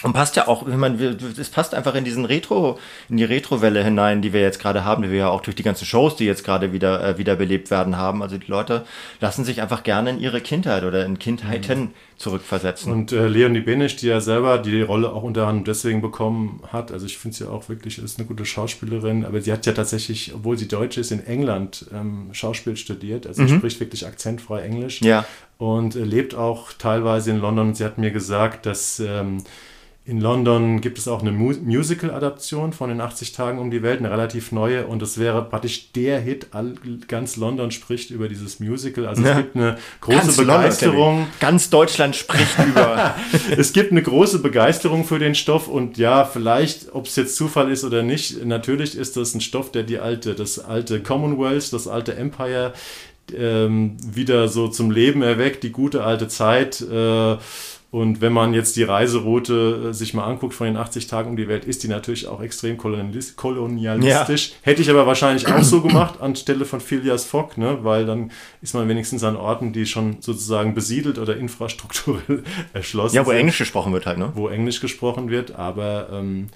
Und passt ja auch, ich meine, es passt einfach in diesen Retro, in die Retrowelle hinein, die wir jetzt gerade haben, die wir ja auch durch die ganzen Shows, die jetzt gerade wieder äh, wiederbelebt werden, haben. Also die Leute lassen sich einfach gerne in ihre Kindheit oder in Kindheiten mhm. zurückversetzen. Und äh, Leonie Benisch, die ja selber die Rolle auch unter anderem deswegen bekommen hat, also ich finde sie auch wirklich, ist eine gute Schauspielerin, aber sie hat ja tatsächlich, obwohl sie Deutsch ist, in England ähm, Schauspiel studiert, also mhm. sie spricht wirklich akzentfrei Englisch. Ja. Und äh, lebt auch teilweise in London. Sie hat mir gesagt, dass ähm, in London gibt es auch eine Musical-Adaption von den 80 Tagen um die Welt, eine relativ neue, und es wäre praktisch der Hit. All, ganz London spricht über dieses Musical. Also ja. es gibt eine große ganz Begeisterung. London, ganz Deutschland spricht über. es gibt eine große Begeisterung für den Stoff und ja, vielleicht, ob es jetzt Zufall ist oder nicht, natürlich ist das ein Stoff, der die alte, das alte Commonwealth, das alte Empire ähm, wieder so zum Leben erweckt, die gute alte Zeit. Äh, Und wenn man jetzt die Reiseroute äh, sich mal anguckt von den 80 Tagen um die Welt, ist die natürlich auch extrem kolonialistisch. Ja. Hätte ich aber wahrscheinlich auch so gemacht anstelle von Phileas Fogg, ne? weil dann ist man wenigstens an Orten, die schon sozusagen besiedelt oder infrastrukturell erschlossen sind. Ja, wo sind, Englisch gesprochen wird halt, ne? Wo Englisch gesprochen wird, aber ähm,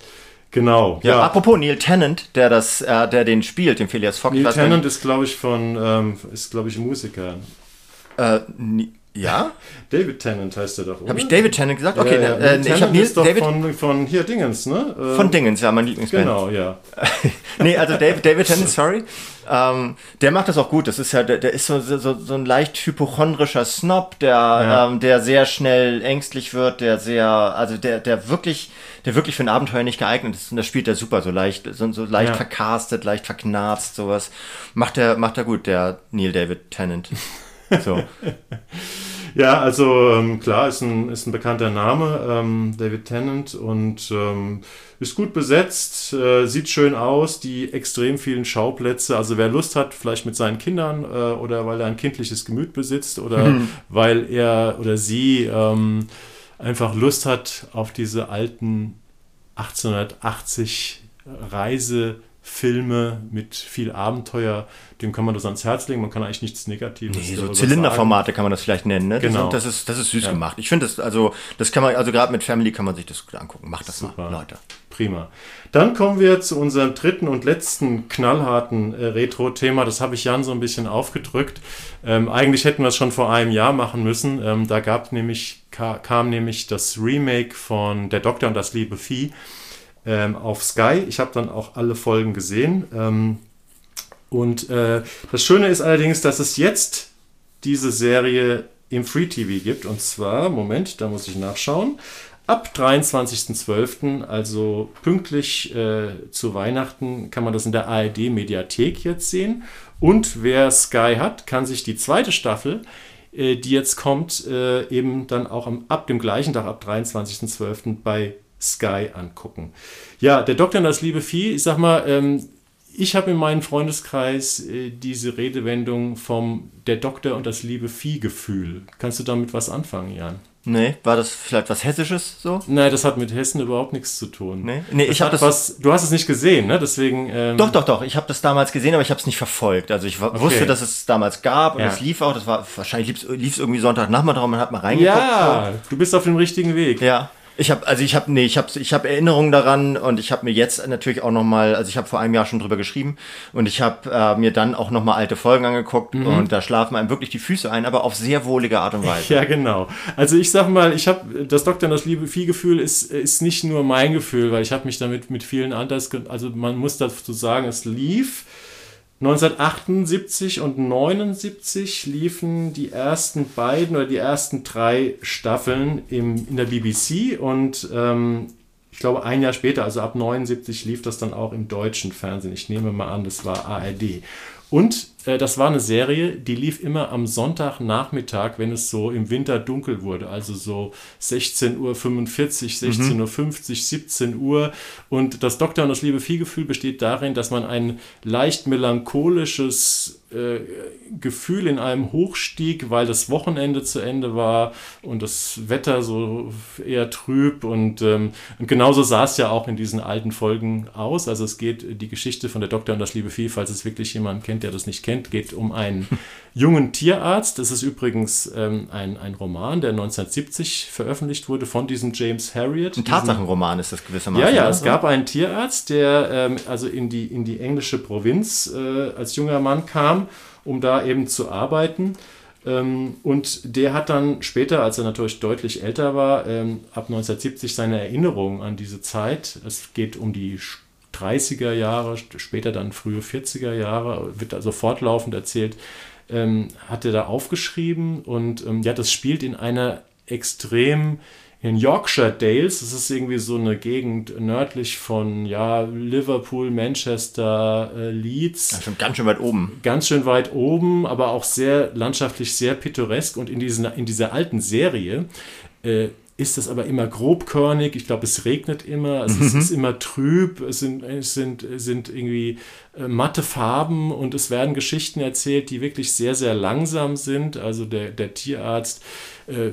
Genau. Ja, ja, apropos Neil Tennant, der das, äh, der den spielt, den Phileas Fogg. Neil Tennant ist, glaube ich, von, ähm, ist, glaube ich, Musiker. Äh, ja? David Tennant heißt er doch, oder? Habe ich David Tennant gesagt? Okay, ja, ja. Äh, ich habe Nils David von, von hier Dingens, ne? Äh, von Dingens, ja, mein Lieblingsband. Genau, ja. nee, also David, David Tennant, sorry. Ähm, der macht das auch gut. Das ist ja, der, der ist so, so, so ein leicht hypochondrischer Snob, der, ja. ähm, der sehr schnell ängstlich wird, der sehr, also der, der wirklich, der wirklich für ein Abenteuer nicht geeignet ist. Und das spielt er super, so leicht, so, so leicht ja. vercastet, leicht verknarzt, sowas. Macht er, macht er gut, der Neil David Tennant. So. Ja, also ähm, klar, ist ein, ist ein bekannter Name, ähm, David Tennant, und ähm, ist gut besetzt, äh, sieht schön aus, die extrem vielen Schauplätze. Also wer Lust hat, vielleicht mit seinen Kindern äh, oder weil er ein kindliches Gemüt besitzt oder hm. weil er oder sie ähm, einfach Lust hat auf diese alten 1880 Reise Filme mit viel Abenteuer, dem kann man das ans Herz legen. Man kann eigentlich nichts Negatives. Nee, so Zylinderformate kann man das vielleicht nennen. Ne? Genau. Das, ist, das ist süß ja. gemacht. Ich finde das, also, das kann man, also gerade mit Family kann man sich das gut angucken. Macht das Super. mal, Leute. Prima. Dann kommen wir zu unserem dritten und letzten knallharten äh, Retro-Thema. Das habe ich Jan so ein bisschen aufgedrückt. Ähm, eigentlich hätten wir es schon vor einem Jahr machen müssen. Ähm, da gab nämlich, kam nämlich das Remake von Der Doktor und das liebe Vieh ähm, auf Sky. Ich habe dann auch alle Folgen gesehen. Ähm, und äh, das Schöne ist allerdings, dass es jetzt diese Serie im Free TV gibt. Und zwar, Moment, da muss ich nachschauen. Ab 23.12., also pünktlich äh, zu Weihnachten, kann man das in der ARD-Mediathek jetzt sehen. Und wer Sky hat, kann sich die zweite Staffel, äh, die jetzt kommt, äh, eben dann auch am, ab dem gleichen Tag, ab 23.12. bei Sky angucken. Ja, der Doktor und das liebe Vieh, ich sag mal, ähm, ich habe in meinem Freundeskreis äh, diese Redewendung vom der Doktor und das liebe Vieh-Gefühl. Kannst du damit was anfangen, Jan? Nee, war das vielleicht was Hessisches so? Nein, das hat mit Hessen überhaupt nichts zu tun. Nee, nee ich habe das. Was, du hast es nicht gesehen, ne? Deswegen. Ähm doch, doch, doch. Ich habe das damals gesehen, aber ich habe es nicht verfolgt. Also ich okay. wusste, dass es damals gab und ja. es lief auch. Das war wahrscheinlich lief es irgendwie Sonntagnachmittag und man hat mal reingeguckt. Ja, so. du bist auf dem richtigen Weg. Ja. Ich habe also ich habe nee, ich habe ich habe Erinnerungen daran und ich habe mir jetzt natürlich auch noch mal, also ich habe vor einem Jahr schon drüber geschrieben und ich habe äh, mir dann auch noch mal alte Folgen angeguckt mhm. und da schlafen einem wirklich die Füße ein, aber auf sehr wohlige Art und Weise. Ja, genau. Also ich sag mal, ich habe das Doktor das liebe Viehgefühl ist ist nicht nur mein Gefühl, weil ich habe mich damit mit vielen anders also man muss dazu sagen, es lief 1978 und 79 liefen die ersten beiden oder die ersten drei Staffeln im, in der BBC und ähm, ich glaube ein Jahr später, also ab 79 lief das dann auch im deutschen Fernsehen. Ich nehme mal an, das war ARD. Und äh, das war eine Serie, die lief immer am Sonntagnachmittag, wenn es so im Winter dunkel wurde. Also so 16.45 Uhr, 16.50 mhm. Uhr, 17 Uhr. Und das Doktor und das liebe Viehgefühl besteht darin, dass man ein leicht melancholisches äh, Gefühl in einem hochstieg, weil das Wochenende zu Ende war und das Wetter so eher trüb. Und, ähm, und genauso sah es ja auch in diesen alten Folgen aus. Also es geht die Geschichte von der Doktor und das liebe Vieh, falls es wirklich jemand kennt, der das nicht kennt kennt, geht um einen jungen Tierarzt. Das ist übrigens ähm, ein, ein Roman, der 1970 veröffentlicht wurde von diesem James Harriet. Ein Tatsachenroman ist das gewissermaßen. Ja, ja, es gab einen Tierarzt, der ähm, also in die, in die englische Provinz äh, als junger Mann kam, um da eben zu arbeiten. Ähm, und der hat dann später, als er natürlich deutlich älter war, ähm, ab 1970 seine Erinnerungen an diese Zeit, es geht um die 30er Jahre, später dann frühe 40er Jahre, wird also fortlaufend erzählt, ähm, hat er da aufgeschrieben und ähm, ja, das spielt in einer extrem in Yorkshire Dales, das ist irgendwie so eine Gegend nördlich von ja, Liverpool, Manchester, äh, Leeds. Ja, schon ganz schön weit oben. Ganz schön weit oben, aber auch sehr landschaftlich, sehr pittoresk. Und in, diesen, in dieser alten Serie äh, ist das aber immer grobkörnig. Ich glaube, es regnet immer, es, mhm. ist, ist, immer trüb, es sind, es sind, sind irgendwie äh, matte Farben und es werden Geschichten erzählt, die wirklich sehr, sehr langsam sind. Also der, der Tierarzt äh,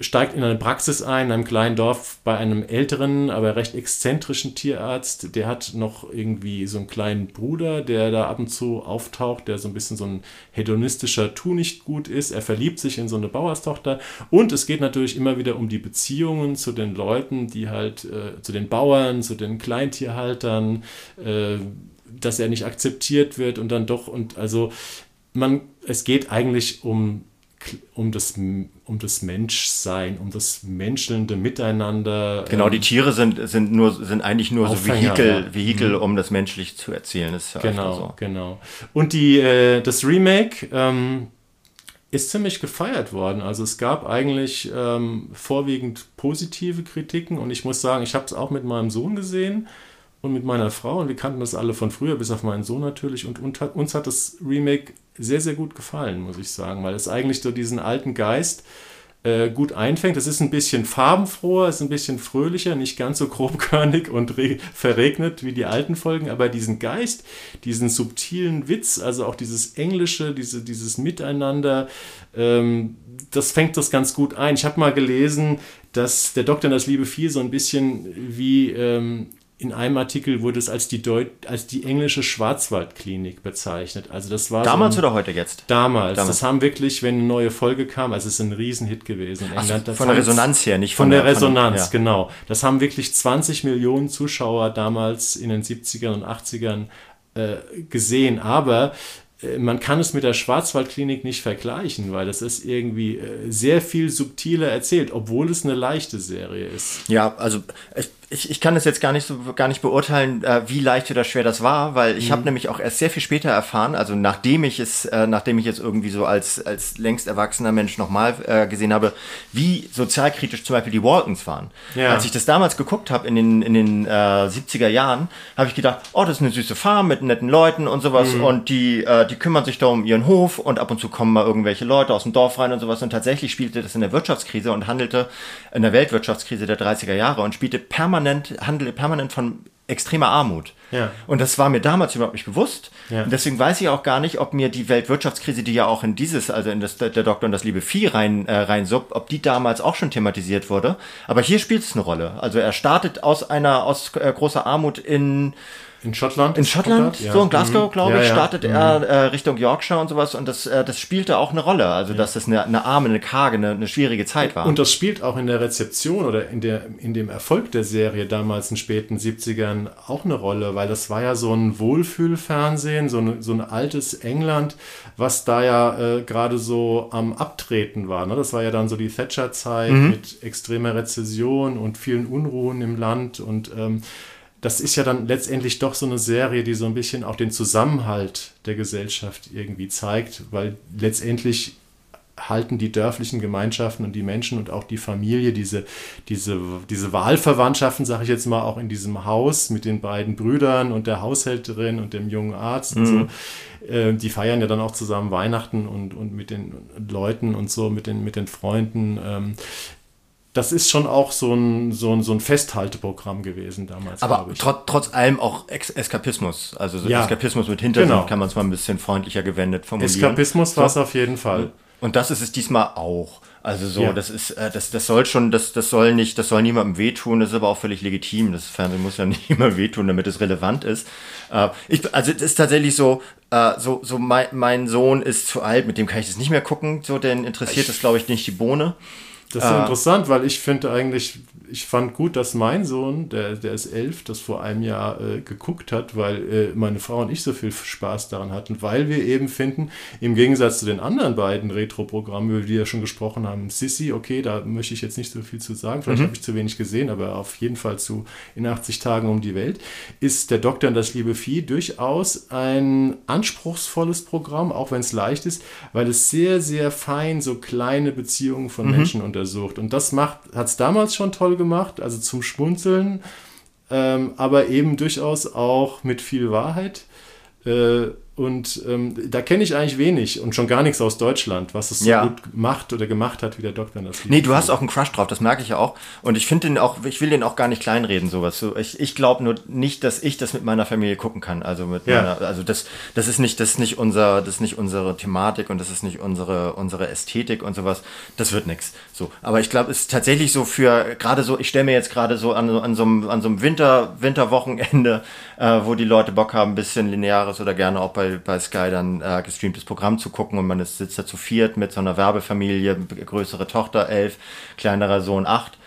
steigt in eine Praxis ein, in einem kleinen Dorf bei einem älteren, aber recht exzentrischen Tierarzt. Der hat noch irgendwie so einen kleinen Bruder, der da ab und zu auftaucht, der so ein bisschen so ein hedonistischer Tu nicht gut ist. Er verliebt sich in so eine Bauerstochter und es geht natürlich immer wieder um die Beziehungen zu den Leuten, die halt, äh, zu den Bauern, zu den Kleintierhaltern, äh, dass er nicht akzeptiert wird und dann doch und also man, es geht eigentlich um um das, um das Menschsein, um das menschelnde Miteinander. Genau, die ähm, Tiere sind, sind, nur, sind eigentlich nur Aufhänger, so Vehikel, ja. Vehikel, mhm. um das menschlich zu erzählen. Das ja genau, so. genau. Und die, äh, das Remake ähm, ist ziemlich gefeiert worden. Also es gab eigentlich ähm, vorwiegend positive Kritiken und ich muss sagen, ich habe es auch mit meinem Sohn gesehen und mit meiner Frau und wir kannten das alle von früher, bis auf meinen Sohn natürlich und uns hat das Remake sehr, sehr gut gefallen, muss ich sagen, weil es eigentlich so diesen alten Geist äh, gut einfängt. Es ist ein bisschen farbenfroher, es ist ein bisschen fröhlicher, nicht ganz so grobkörnig und verregnet wie die alten Folgen, aber diesen Geist, diesen subtilen Witz, also auch dieses Englische, diese, dieses Miteinander, ähm, das fängt das ganz gut ein. Ich habe mal gelesen, dass der Doktor in das Liebe Vieh so ein bisschen wie ähm, in einem Artikel wurde es als die, Deut als die englische Schwarzwaldklinik bezeichnet. Also das war damals so ein, oder heute jetzt? Damals. damals. Das haben wirklich, wenn eine neue Folge kam, also es ist ein Riesenhit gewesen in England. So, von der Resonanz her, nicht von, von der, der, Resonanz, von, ja. genau. Das haben wirklich 20 Millionen Zuschauer damals in den 70ern und 80ern äh, gesehen. Aber äh, man kann es mit der Schwarzwaldklinik nicht vergleichen, weil das ist irgendwie äh, sehr viel subtiler erzählt, obwohl es eine leichte Serie ist. Ja, also ich, ich kann das jetzt gar nicht so gar nicht beurteilen, äh, wie leicht oder schwer das war, weil ich mhm. habe nämlich auch erst sehr viel später erfahren, also nachdem ich es, äh, nachdem ich jetzt irgendwie so als als längst erwachsener Mensch nochmal äh, gesehen habe, wie sozialkritisch zum Beispiel die Waltons waren. Ja. Als ich das damals geguckt habe in den in den äh, 70er Jahren, habe ich gedacht, oh, das ist eine süße Farm mit netten Leuten und sowas mhm. und die äh, die kümmern sich da um ihren Hof und ab und zu kommen mal irgendwelche Leute aus dem Dorf rein und sowas und tatsächlich spielte das in der Wirtschaftskrise und handelte in der Weltwirtschaftskrise der 30er Jahre und spielte permanent permanent, handle permanent von extremer Armut. Ja. Und das war mir damals überhaupt nicht bewusst. Ja. Und deswegen weiß ich auch gar nicht, ob mir die Weltwirtschaftskrise, die ja auch in dieses, also in das, der Doktor und das liebe Vieh rein, äh, rein sub, ob die damals auch schon thematisiert wurde. Aber hier spielt es eine Rolle. Also er startet aus einer, aus äh, großer Armut in in Schottland? In Schottland, ja. so in Glasgow, mhm. glaube ich, startet mhm. er äh, Richtung Yorkshire und sowas und das, äh, das spielte auch eine Rolle. Also, dass das eine, eine arme, eine karge, eine, eine schwierige Zeit war. Und das spielt auch in der Rezeption oder in, der, in dem Erfolg der Serie damals in den späten 70ern auch eine Rolle, weil das war ja so ein Wohlfühlfernsehen, so, eine, so ein altes England, was da ja äh, gerade so am Abtreten war. Ne? Das war ja dann so die Thatcher-Zeit mhm. mit extremer Rezession und vielen Unruhen im Land und ähm, das ist ja dann letztendlich doch so eine Serie, die so ein bisschen auch den Zusammenhalt der Gesellschaft irgendwie zeigt, weil letztendlich halten die dörflichen Gemeinschaften und die Menschen und auch die Familie, diese, diese, diese Wahlverwandtschaften, sage ich jetzt mal, auch in diesem Haus mit den beiden Brüdern und der Haushälterin und dem jungen Arzt mhm. und so, mhm. äh, die feiern ja dann auch zusammen Weihnachten und, und mit den Leuten und so, mit den, mit den Freunden. Ähm, das ist schon auch so ein, so ein, so ein Festhalteprogramm gewesen damals. Aber trot, trotz allem auch Ex Eskapismus. Also so ja. Eskapismus mit Hintergrund genau. kann man es mal ein bisschen freundlicher gewendet formulieren. Eskapismus war es auf jeden Fall. Und das ist es diesmal auch. Also so, ja. das ist, äh, das, das soll schon, das, das soll nicht, das soll niemandem wehtun, das ist aber auch völlig legitim. Das Fernsehen muss ja nicht immer wehtun, damit es relevant ist. Äh, ich, also es ist tatsächlich so, äh, so, so mein, mein Sohn ist zu alt, mit dem kann ich das nicht mehr gucken, so, denn interessiert es, glaube ich, nicht die Bohne. Das ist äh, interessant, weil ich finde eigentlich, ich fand gut, dass mein Sohn, der, der ist elf, das vor einem Jahr äh, geguckt hat, weil äh, meine Frau und ich so viel Spaß daran hatten, weil wir eben finden, im Gegensatz zu den anderen beiden Retro-Programmen, über die wir schon gesprochen haben, Sissy, okay, da möchte ich jetzt nicht so viel zu sagen, vielleicht mhm. habe ich zu wenig gesehen, aber auf jeden Fall zu in 80 Tagen um die Welt, ist der Doktor und das liebe Vieh durchaus ein anspruchsvolles Programm, auch wenn es leicht ist, weil es sehr, sehr fein so kleine Beziehungen von mhm. Menschen untersucht. Und das hat es damals schon toll gemacht gemacht, also zum Schmunzeln, ähm, aber eben durchaus auch mit viel Wahrheit. Äh, und ähm, da kenne ich eigentlich wenig und schon gar nichts aus Deutschland, was es so Ja. gut macht oder gemacht hat, wie der Doktor das Nee, du hast auch einen Crush drauf, das merke ich ja auch. Und ich finde den auch, ich will den auch gar nicht kleinreden, sowas. So, ich ich glaube nur nicht, dass ich das mit meiner Familie gucken kann. Also mit Ja. meiner, also das, das ist nicht, das ist nicht unser, das ist nicht unsere Thematik und das ist nicht unsere, unsere Ästhetik und sowas. Das wird nix. So. Aber ich glaube, es ist tatsächlich so für, gerade so, ich stelle mir jetzt gerade so an, an so einem, an so einem Winter, Winterwochenende, äh, wo die Leute Bock haben, ein bisschen lineares oder gerne auch bei, bei Sky dann äh, gestreamtes Programm zu gucken und man ist, sitzt da zu viert mit so einer Werbefamilie, größere Tochter, elf, kleinerer Sohn, acht.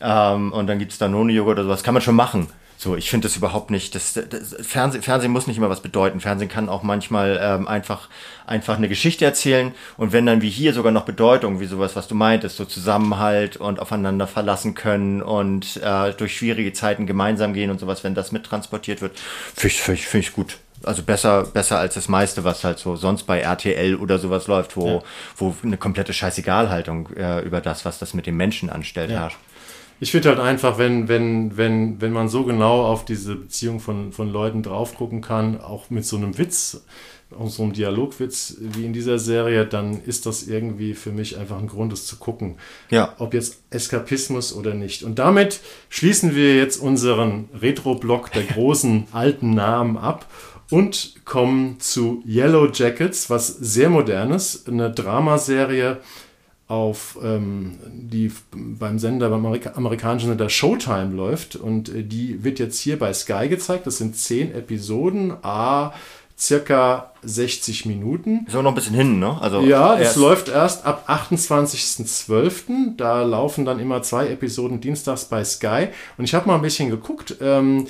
Ähm, und dann gibt's da Danone-Joghurt oder sowas. Kann man schon machen. So, ich finde das überhaupt nicht. Das, das, Fernsehen, Fernsehen muss nicht immer was bedeuten. Fernsehen kann auch manchmal ähm, einfach, einfach eine Geschichte erzählen. Und wenn dann wie hier sogar noch Bedeutung, wie sowas, was du meintest, so Zusammenhalt und aufeinander verlassen können und äh, durch schwierige Zeiten gemeinsam gehen und sowas, wenn das mittransportiert wird, finde ich, find ich, find ich gut. Also besser, besser als das meiste, was halt so sonst bei RTL oder sowas läuft, wo, Ja. wo eine komplette Scheißegalhaltung äh, über das, was das mit den Menschen anstellt, herrscht. Ich finde halt einfach, wenn, wenn, wenn, wenn man so genau auf diese Beziehung von, von Leuten drauf gucken kann, auch mit so einem Witz, auch so einem Dialogwitz wie in dieser Serie, dann ist das irgendwie für mich einfach ein Grund, es zu gucken. Ja. Ob jetzt Eskapismus oder nicht. Und damit schließen wir jetzt unseren Retro-Block der großen alten Namen ab und kommen zu Yellow Jackets, was sehr modernes, eine Dramaserie auf ähm, die beim Sender, beim Amerika amerikanischen Sender Showtime läuft und äh, die wird jetzt hier bei Sky gezeigt. Das sind zehn Episoden, a circa 60 Minuten. Ist auch noch ein bisschen hin, ne? Also Ja, erst- läuft erst ab 28.12. Da laufen dann immer zwei Episoden dienstags bei Sky. Und ich habe mal ein bisschen geguckt. Ähm,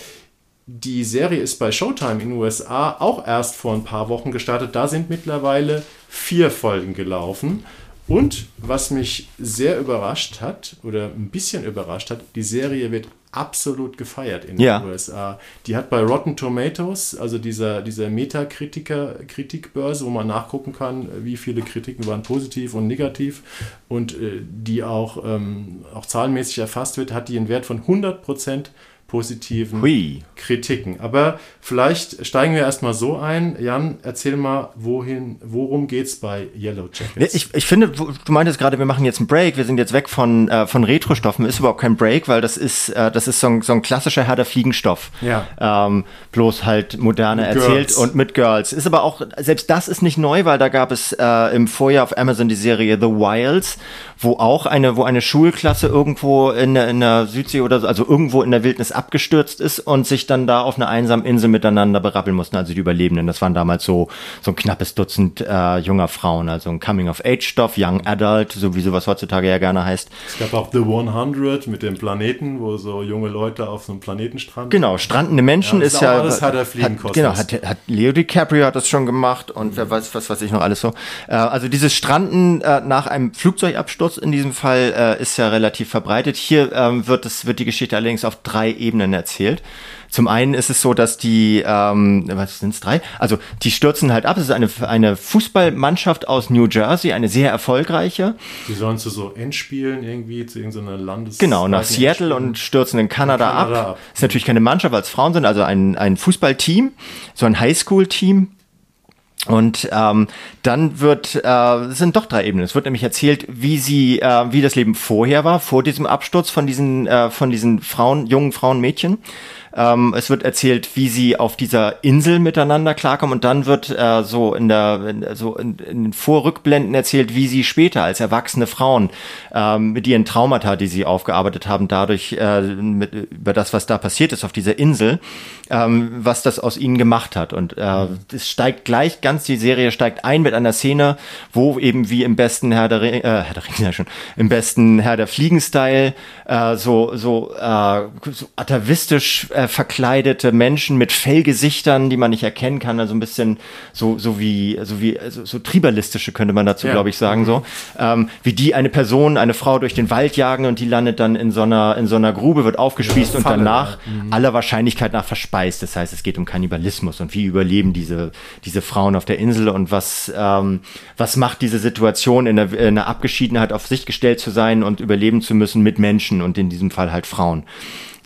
die Serie ist bei Showtime in den USA auch erst vor ein paar Wochen gestartet. Da sind mittlerweile vier Folgen gelaufen. Und was mich sehr überrascht hat, oder ein bisschen überrascht hat, die Serie wird absolut gefeiert in Ja. den USA. Die hat bei Rotten Tomatoes, also dieser, dieser Metakritiker-Kritikbörse, wo man nachgucken kann, wie viele Kritiken waren positiv und negativ und äh, die auch, ähm, auch zahlenmäßig erfasst wird, hat die einen Wert von 100% positiven Hui. Kritiken. Aber vielleicht steigen wir erstmal so ein. Jan, erzähl mal, wohin, worum geht's bei Yellow Ja, Jackets? Ich, ich finde, du meintest gerade, wir machen jetzt einen Break, wir sind jetzt weg von, äh, von Retro-Stoffen, ist überhaupt kein Break, weil das ist, äh, das ist so ein, so ein klassischer Herr der Fliegenstoff. Ja. Ähm, bloß halt moderne Mit erzählt Girls. und mit Girls. Ist aber auch, selbst das ist nicht neu, weil da gab es äh, im Vorjahr auf Amazon die Serie The Wilds, wo auch eine, wo eine Schulklasse irgendwo in, der- in der Südsee oder so, also irgendwo in der Wildnis abgestürzt ist und sich dann da auf einer einsamen Insel miteinander berappeln mussten, also die Überlebenden. Das waren damals so, so ein knappes Dutzend äh, junger Frauen, also ein Coming-of-Age-Stoff, Young Adult, so wie sowas heutzutage ja gerne heißt. Es gab auch The 100 mit dem Planeten, wo so junge Leute auf so einem Planetenstrand. Genau, strandende Menschen Ja, das ist ja. alles hat er fliegen hat. Genau, hat, hat Leo DiCaprio hat das schon gemacht und wer weiß, was weiß ich noch alles so. Äh, also dieses Stranden äh, nach einem Flugzeugabsturz in diesem Fall äh, ist ja relativ verbreitet. Hier ähm, wird es wird die Geschichte allerdings auf drei Ebenen erzählt. Zum einen ist es so, dass die, ähm, was sind es drei? Also die stürzen halt ab. Es ist eine, eine Fußballmannschaft aus New Jersey, eine sehr erfolgreiche. Die sollen zu so Endspielen irgendwie, zu irgendeiner Landes... Genau, nach Seattle und stürzen in Kanada, Kanada ab. ab. Ist natürlich keine Mannschaft, weil es Frauen sind, also ein, ein Fußballteam, so ein Highschool-Team. Und ähm, dann wird, äh, es sind doch drei Ebenen. Es wird nämlich erzählt, wie sie, äh, wie das Leben vorher war, vor diesem Absturz von diesen, äh, von diesen Frauen, jungen Frauen, Mädchen. Ähm, es wird erzählt, wie sie auf dieser Insel miteinander klarkommen und dann wird äh, so in der in, so in, in den Vorrückblenden erzählt, wie sie später als erwachsene Frauen ähm, mit ihren Traumata, die sie aufgearbeitet haben, dadurch äh, mit, über das, was da passiert ist auf dieser Insel, ähm, was das aus ihnen gemacht hat. Und äh, es steigt gleich ganz, die Serie steigt ein mit einer Szene, wo eben wie im besten Herr der, äh, Herr der Ringe ja schon, im besten Herr der Fliegen-Style äh, so, so, äh, so atavistisch äh, verkleidete Menschen mit Fellgesichtern, die man nicht erkennen kann, also ein bisschen so, so wie, so wie, so, so tribalistische könnte man dazu, Ja. glaube ich, sagen, so, ähm, wie die eine Person, eine Frau durch den Wald jagen und die landet dann in so einer, in so einer Grube, wird aufgespießt und Falle, danach aller Wahrscheinlichkeit nach verspeist. Das heißt, es geht um Kannibalismus und wie überleben diese, diese Frauen auf der Insel und was, ähm, was macht diese Situation in der, in der Abgeschiedenheit auf sich gestellt zu sein und überleben zu müssen mit Menschen und in diesem Fall halt Frauen.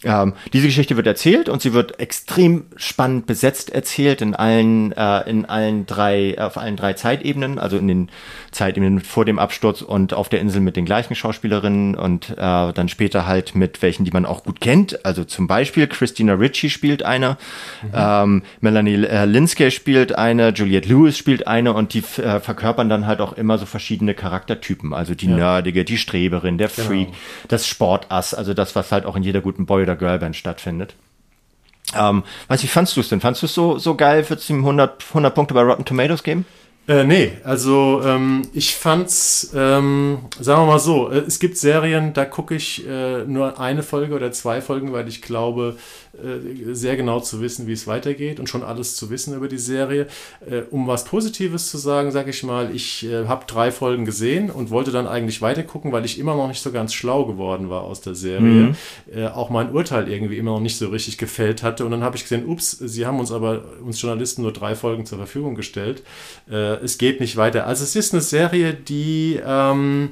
Ähm, diese Geschichte wird erzählt und sie wird extrem spannend besetzt erzählt in allen, äh, in allen drei, auf allen drei Zeitebenen, also in den Zeitebenen vor dem Absturz und auf der Insel mit den gleichen Schauspielerinnen und äh, dann später halt mit welchen, die man auch gut kennt. Also zum Beispiel Christina Ritchie spielt eine, mhm. ähm, Melanie äh, Linsky spielt eine, Juliette Lewis spielt eine und die äh, verkörpern dann halt auch immer so verschiedene Charaktertypen. Also die ja. Nerdige, die Streberin, der genau. Freak, das Sportass, also das, was halt auch in jeder guten Boy- oder Girlband stattfindet. Ähm, weiß wie fandst du es denn? Fandst du es so, so geil? Würdest du ihm 100, 100 Punkte bei Rotten Tomatoes geben? Äh, nee, also ähm, ich fand's, ähm, sagen wir mal so, äh, es gibt Serien, da gucke ich äh, nur eine Folge oder zwei Folgen, weil ich glaube, sehr genau zu wissen, wie es weitergeht und schon alles zu wissen über die Serie. Äh, um was Positives zu sagen, sage ich mal, ich äh, habe drei Folgen gesehen und wollte dann eigentlich weitergucken, weil ich immer noch nicht so ganz schlau geworden war aus der Serie. Mhm. Auch mein Urteil irgendwie immer noch nicht so richtig gefällt hatte. Und dann habe ich gesehen, ups, sie haben uns aber, uns Journalisten, nur drei Folgen zur Verfügung gestellt. Es geht nicht weiter. Also es ist eine Serie, die... Ähm,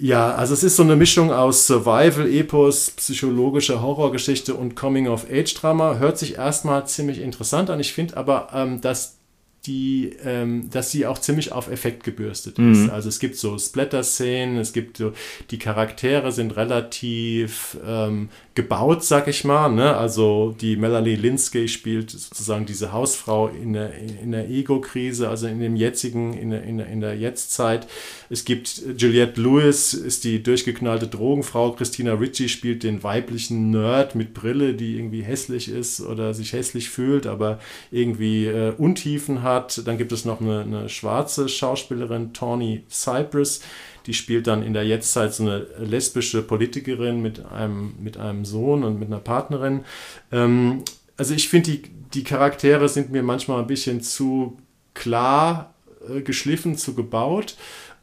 ja, also es ist so eine Mischung aus Survival, Epos, psychologische Horrorgeschichte und Coming-of-Age-Drama. Hört sich erstmal ziemlich interessant an. Ich finde aber, ähm, dass die, ähm, dass sie auch ziemlich auf Effekt gebürstet mhm. ist. Also es gibt so Splatter-Szenen, es gibt so, die Charaktere sind relativ ähm, gebaut, sag ich mal. Ne? Also die Melanie Linsky spielt sozusagen diese Hausfrau in der, in der Ego-Krise, also in dem jetzigen, in der, in der, in der Jetztzeit. Es gibt Juliette Lewis, ist die durchgeknallte Drogenfrau. Christina Ritchie spielt den weiblichen Nerd mit Brille, die irgendwie hässlich ist oder sich hässlich fühlt, aber irgendwie äh, Untiefen hat. Dann gibt es noch eine, eine schwarze Schauspielerin, Tawny Cypress die spielt dann in der Jetztzeit so eine lesbische Politikerin mit einem, mit einem Sohn und mit einer Partnerin. Ähm, also ich finde, die, die Charaktere sind mir manchmal ein bisschen zu klar äh, geschliffen, zu gebaut.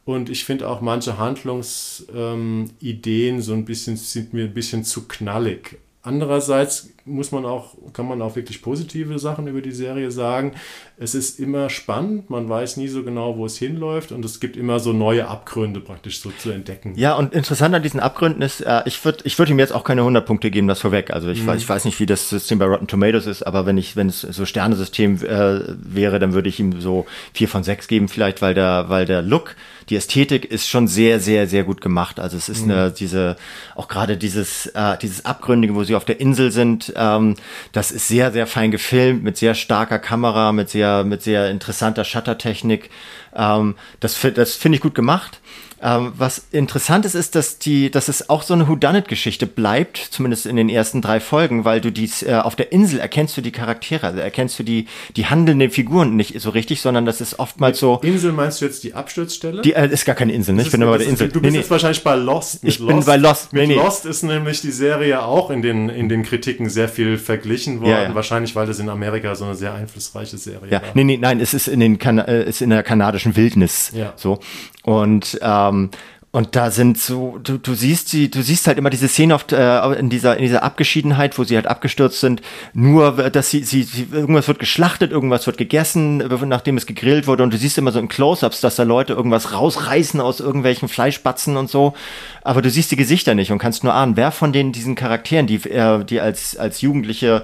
Und ich finde auch manche Handlungsideen ähm, so ein bisschen sind mir ein bisschen zu knallig. Andererseits muss man auch, kann man auch wirklich positive Sachen über die Serie sagen. Es ist immer spannend, man weiß nie so genau, wo es hinläuft und es gibt immer so neue Abgründe praktisch so zu entdecken. Ja, und interessant an diesen Abgründen ist, äh, ich würde ich würd ihm jetzt auch keine 100 Punkte geben, das vorweg. Also ich, mhm. weiß, ich weiß nicht, wie das System bei Rotten Tomatoes ist, aber wenn ich, wenn es so Sternesystem äh, wäre, dann würde ich ihm so 4 von 6 geben vielleicht, weil der, weil der Look die Ästhetik ist schon sehr, sehr, sehr gut gemacht. Also es ist mhm. eine, diese, auch gerade dieses, äh, dieses Abgründige, wo sie auf der Insel sind, ähm, das ist sehr, sehr fein gefilmt, mit sehr starker Kamera, mit sehr, mit sehr interessanter Shuttertechnik. Ähm, das das finde ich gut gemacht. Ähm, was interessant ist, ist, dass die, dass es auch so eine Whodunit-Geschichte bleibt, zumindest in den ersten drei Folgen, weil du dies äh, auf der Insel erkennst du die Charaktere, also erkennst du die, die handelnden Figuren nicht so richtig, sondern das ist oftmals so. Insel meinst du jetzt die Absturzstelle? Die äh, ist gar keine Insel, ne? Ich bin aber bei der Insel. Du bist nee, jetzt wahrscheinlich bei Lost. ich Lost. bin bei Lost. Mit nee, Lost ist nämlich die Serie auch in den, in den Kritiken sehr viel verglichen worden. Ja, ja. Wahrscheinlich, weil das in Amerika so eine sehr einflussreiche Serie ja. war. Nee, nee, nein, es ist in den kan äh, ist in der kanadischen Wildnis. Ja. So. Und ähm, und da sind so, du, du siehst sie, du siehst halt immer diese Szene oft äh, in dieser in dieser Abgeschiedenheit, wo sie halt abgestürzt sind. Nur, dass sie, sie, sie irgendwas wird geschlachtet, irgendwas wird gegessen, nachdem es gegrillt wurde. Und du siehst immer so in Close-ups, dass da Leute irgendwas rausreißen aus irgendwelchen Fleischbatzen und so. Aber du siehst die Gesichter nicht und kannst nur ahnen, wer von denen diesen Charakteren, die äh, die als als Jugendliche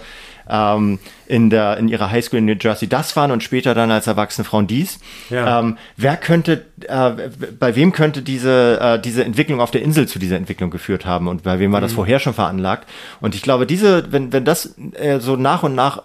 ähm, in, der, in ihrer Highschool in New Jersey das waren und später dann als erwachsene Frauen dies. Ja. Ähm, wer könnte, äh, bei wem könnte diese, äh, diese Entwicklung auf der Insel zu dieser Entwicklung geführt haben und bei wem war das mhm. vorher schon veranlagt? Und ich glaube, diese, wenn, wenn das äh, so nach und nach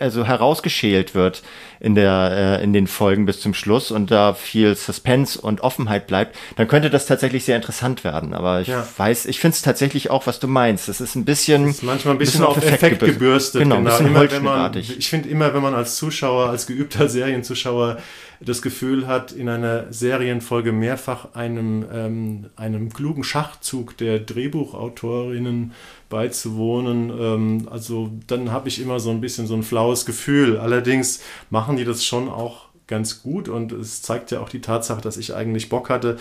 also herausgeschält wird in der äh, in den Folgen bis zum Schluss und da viel Suspense und Offenheit bleibt, dann könnte das tatsächlich sehr interessant werden. Aber ich ja. weiß, ich finde es tatsächlich auch, was du meinst. Das ist ein bisschen ist manchmal ein bisschen, bisschen auf Effekt, Effekt gebürstet. Genau, genau. Ein immer, wenn man, ich finde immer, wenn man als Zuschauer, als geübter Serienzuschauer das Gefühl hat, in einer Serienfolge mehrfach einem, ähm, einem klugen Schachzug der Drehbuchautorinnen beizuwohnen. Ähm, also dann habe ich immer so ein bisschen so ein flaues Gefühl. Allerdings machen die das schon auch ganz gut und es zeigt ja auch die Tatsache, dass ich eigentlich Bock hatte,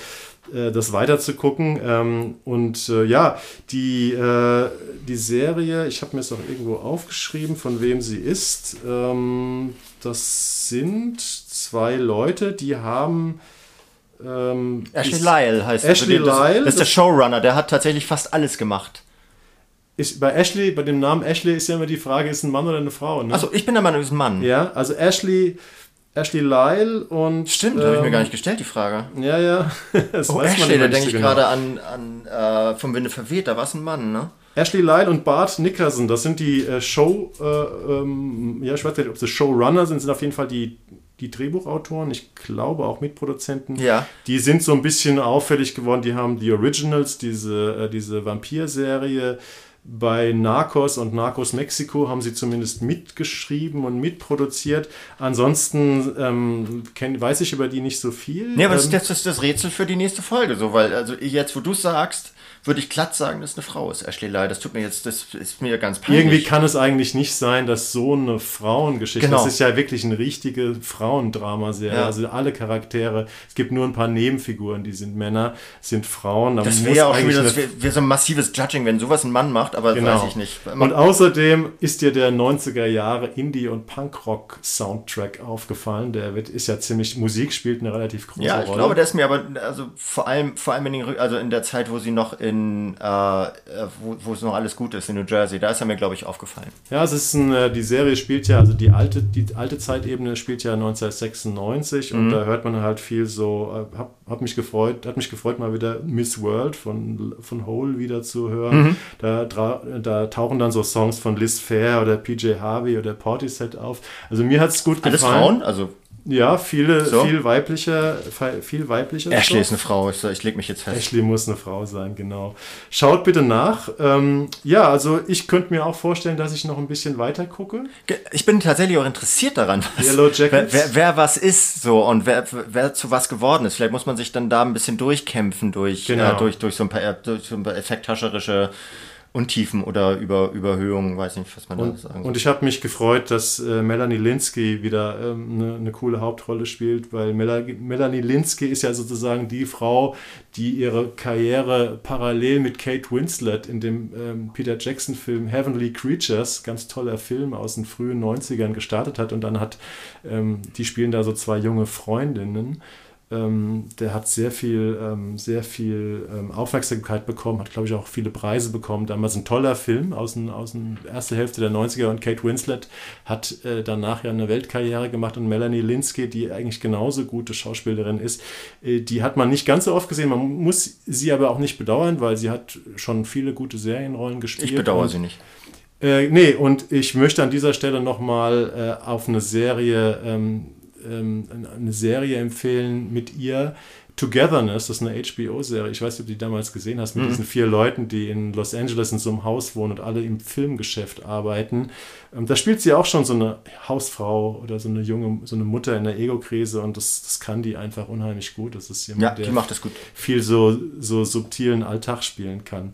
äh, das weiter zu gucken. Ähm, und äh, ja, die, äh, die Serie, ich habe mir es auch irgendwo aufgeschrieben, von wem sie ist. Ähm, das sind zwei Leute, die haben. Ähm, Ashley Lyle heißt Ashley das. Lyle. Das ist der Showrunner, der hat tatsächlich fast alles gemacht. ich, bei Ashley, bei dem Namen Ashley ist ja immer die Frage, ist ein Mann oder eine Frau? Ne? Also ich bin der Meinung, es ist ein Mann. Ja, also Ashley, Ashley Lyle und. Stimmt, ähm, habe ich mir gar nicht gestellt, die Frage. Ja, ja. das oh, weiß Ashley, da denke ich genau. gerade an, an äh, Vom Winde verweht, da war es ein Mann, ne? Ashley Lyle und Bart Nickerson, das sind die äh, Show, äh, ähm, ja, ich weiß nicht, ob sie Showrunner sind, sind auf jeden Fall die, die Drehbuchautoren, ich glaube auch Mitproduzenten. Ja. Die sind so ein bisschen auffällig geworden, die haben die Originals, diese, äh, diese Vampir-Serie, bei Narcos und Narcos Mexiko haben sie zumindest mitgeschrieben und mitproduziert. Ansonsten ähm, kenn, weiß ich über die nicht so viel. Nee, aber ähm, das ist das Rätsel für die nächste Folge, so, weil also jetzt, wo du sagst, würde ich glatt sagen, dass eine Frau ist, Ashley Lyle. Das tut mir jetzt, das ist mir ganz peinlich. Irgendwie kann es eigentlich nicht sein, dass so eine Frauengeschichte, genau. das ist ja wirklich eine richtige Frauendramaserie. Ja. Also alle Charaktere, es gibt nur ein paar Nebenfiguren, die sind Männer, sind Frauen. Da das wäre ja auch schon wieder, das wäre wär so ein massives Judging, wenn sowas ein Mann macht, aber genau. weiß ich nicht. Man und außerdem ist dir der 90er Jahre Indie- und Punkrock-Soundtrack aufgefallen. Der wird, ist ja ziemlich, Musik spielt eine relativ große Rolle. Ja, ich Rolle. glaube, der ist mir aber, also vor allem, vor allem in, den, also in der Zeit, wo sie noch in in, äh, äh, wo, es noch alles gut ist, in New Jersey. Da ist er mir, glaube ich, aufgefallen. Ja, es ist ein, äh, die Serie spielt ja, also die alte, die alte Zeitebene spielt ja 1996 mhm. und da hört man halt viel so, äh, hab, hab mich gefreut, hat mich gefreut, mal wieder Miss World von, von Hole wieder zu hören. Mhm. Da, da tauchen dann so Songs von Liz Fair oder PJ Harvey oder Portishead auf. Also mir hat es gut Alles gefallen. Frauen? Also ja, viele, so. viel weiblicher, viel weiblicher. Ashley ist eine Frau, ich lege mich jetzt fest. Ashley muss eine Frau sein, genau. Schaut bitte nach. Ähm, ja, also ich könnte mir auch vorstellen, dass ich noch ein bisschen weiter gucke. Ich bin tatsächlich auch interessiert daran, was. Wer, wer, wer, was ist so und wer, wer zu was geworden ist. Vielleicht muss man sich dann da ein bisschen durchkämpfen durch, genau. äh, durch, durch so ein paar, durch so ein paar effekthascherische Untiefen oder Über Überhöhungen, weiß nicht, was man und, da sagen soll. Und ich habe mich gefreut, dass äh, Melanie Linsky wieder eine ähm, ne coole Hauptrolle spielt, weil Mel Melanie Linsky ist ja sozusagen die Frau, die ihre Karriere parallel mit Kate Winslet in dem ähm, Peter Jackson-Film Heavenly Creatures, ganz toller Film aus den frühen 90ern, gestartet hat. Und dann hat, ähm, die spielen da so zwei junge Freundinnen. Ähm, der hat sehr viel, ähm, sehr viel ähm, Aufmerksamkeit bekommen, hat, glaube ich, auch viele Preise bekommen. Damals ein toller Film aus, den, aus der ersten Hälfte der 90er und Kate Winslet hat äh, danach ja eine Weltkarriere gemacht und Melanie Linsky, die eigentlich genauso gute Schauspielerin ist, äh, die hat man nicht ganz so oft gesehen. Man muss sie aber auch nicht bedauern, weil sie hat schon viele gute Serienrollen gespielt. Ich bedauere sie nicht. Äh, nee, und ich möchte an dieser Stelle nochmal äh, auf eine Serie ähm, ähm, eine Serie empfehlen mit ihr. Togetherness, das ist eine HBO-Serie. Ich weiß nicht, ob du die damals gesehen hast, mit mhm. diesen vier Leuten, die in Los Angeles in so einem Haus wohnen und alle im Filmgeschäft arbeiten. Ähm, da spielt sie auch schon so eine Hausfrau oder so eine junge, so eine Mutter in der Ego-Krise und das, das kann die einfach unheimlich gut. Das ist jemand, ja, die macht das gut. viel so, so subtilen Alltag spielen kann.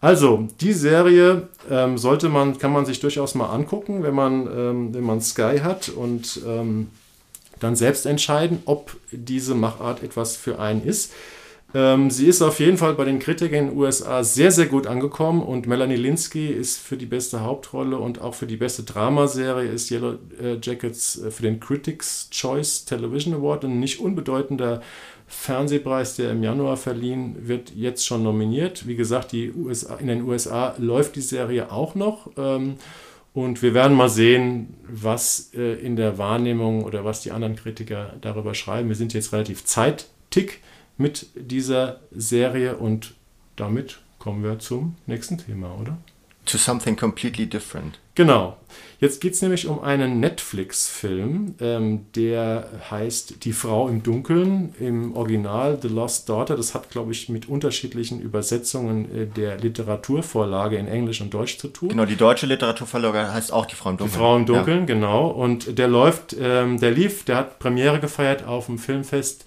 Also, die Serie ähm, sollte man, kann man sich durchaus mal angucken, wenn man, ähm, wenn man Sky hat und ähm, dann selbst entscheiden, ob diese Machart etwas für einen ist. Ähm, sie ist auf jeden Fall bei den Kritikern in den USA sehr, sehr gut angekommen und Melanie Linsky ist für die beste Hauptrolle und auch für die beste Dramaserie ist Yellow äh, Jackets äh, für den Critics Choice Television Award ein nicht unbedeutender Fernsehpreis, der im Januar verliehen wird, jetzt schon nominiert. Wie gesagt, die USA, in den USA läuft die Serie auch noch. Ähm, und wir werden mal sehen, was äh, in der Wahrnehmung oder was die anderen Kritiker darüber schreiben. Wir sind jetzt relativ zeitig mit dieser Serie und damit kommen wir zum nächsten Thema, oder? To something completely different. Genau. Jetzt geht es nämlich um einen Netflix-Film, ähm, der heißt Die Frau im Dunkeln, im Original The Lost Daughter. Das hat, glaube ich, mit unterschiedlichen Übersetzungen äh, der Literaturvorlage in Englisch und Deutsch zu tun. Genau, die deutsche Literaturvorlage heißt auch Die Frau im Dunkeln. Die Frau im Dunkeln, ja. genau. Und der läuft, ähm, der lief, der hat Premiere gefeiert auf dem Filmfest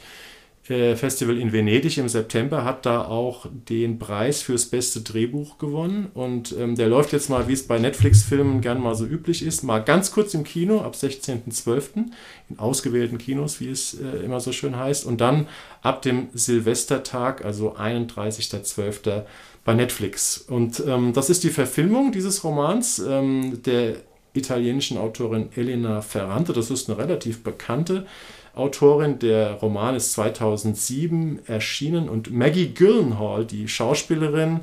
Festival in Venedig im September, hat da auch den Preis fürs beste Drehbuch gewonnen. Und ähm, der läuft jetzt mal, wie es bei Netflix-Filmen gern mal so üblich ist, mal ganz kurz im Kino ab 16.12. in ausgewählten Kinos, wie es äh, immer so schön heißt. Und dann ab dem Silvestertag, also 31.12. bei Netflix. Und ähm, das ist die Verfilmung dieses Romans ähm, der italienischen Autorin Elena Ferrante. Das ist eine relativ bekannte Autorin. Der Roman ist 2007 erschienen und Maggie Gyllenhaal, die Schauspielerin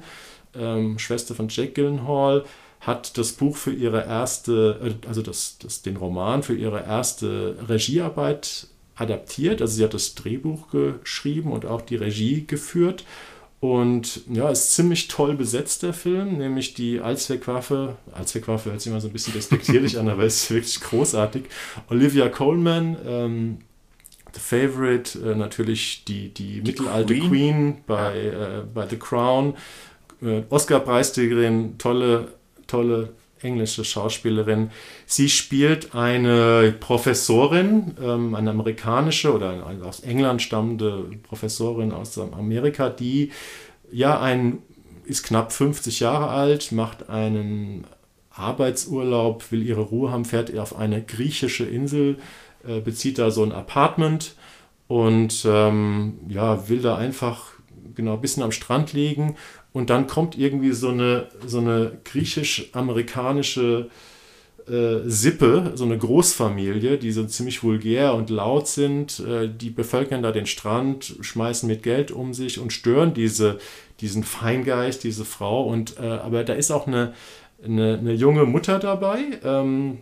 ähm, Schwester von Jake Gyllenhaal, hat das Buch für ihre erste, äh, also das, das, den Roman für ihre erste Regiearbeit adaptiert. Also sie hat das Drehbuch geschrieben und auch die Regie geführt. Und ja, ist ziemlich toll besetzt, der Film, nämlich die Allzweckwaffe. Allzweckwaffe hört sich immer so ein bisschen despektierlich an, aber ist wirklich großartig. Olivia Coleman, ähm, The Favorite, äh, natürlich die, die, die mittelalte Queen, Queen bei, ja. äh, bei The Crown. Äh, Oscar-Preisträgerin, tolle, tolle englische Schauspielerin. Sie spielt eine Professorin, ähm, eine amerikanische oder eine aus England stammende Professorin aus Amerika, die ja ein ist knapp 50 Jahre alt, macht einen Arbeitsurlaub, will ihre Ruhe haben, fährt auf eine griechische Insel, äh, bezieht da so ein Apartment und ähm, ja, will da einfach genau ein bisschen am Strand liegen und dann kommt irgendwie so eine, so eine griechisch-amerikanische äh, Sippe, so eine Großfamilie, die so ziemlich vulgär und laut sind. Äh, die bevölkern da den Strand, schmeißen mit Geld um sich und stören diese, diesen Feingeist, diese Frau. Und, äh, aber da ist auch eine, eine, eine junge Mutter dabei. Ähm,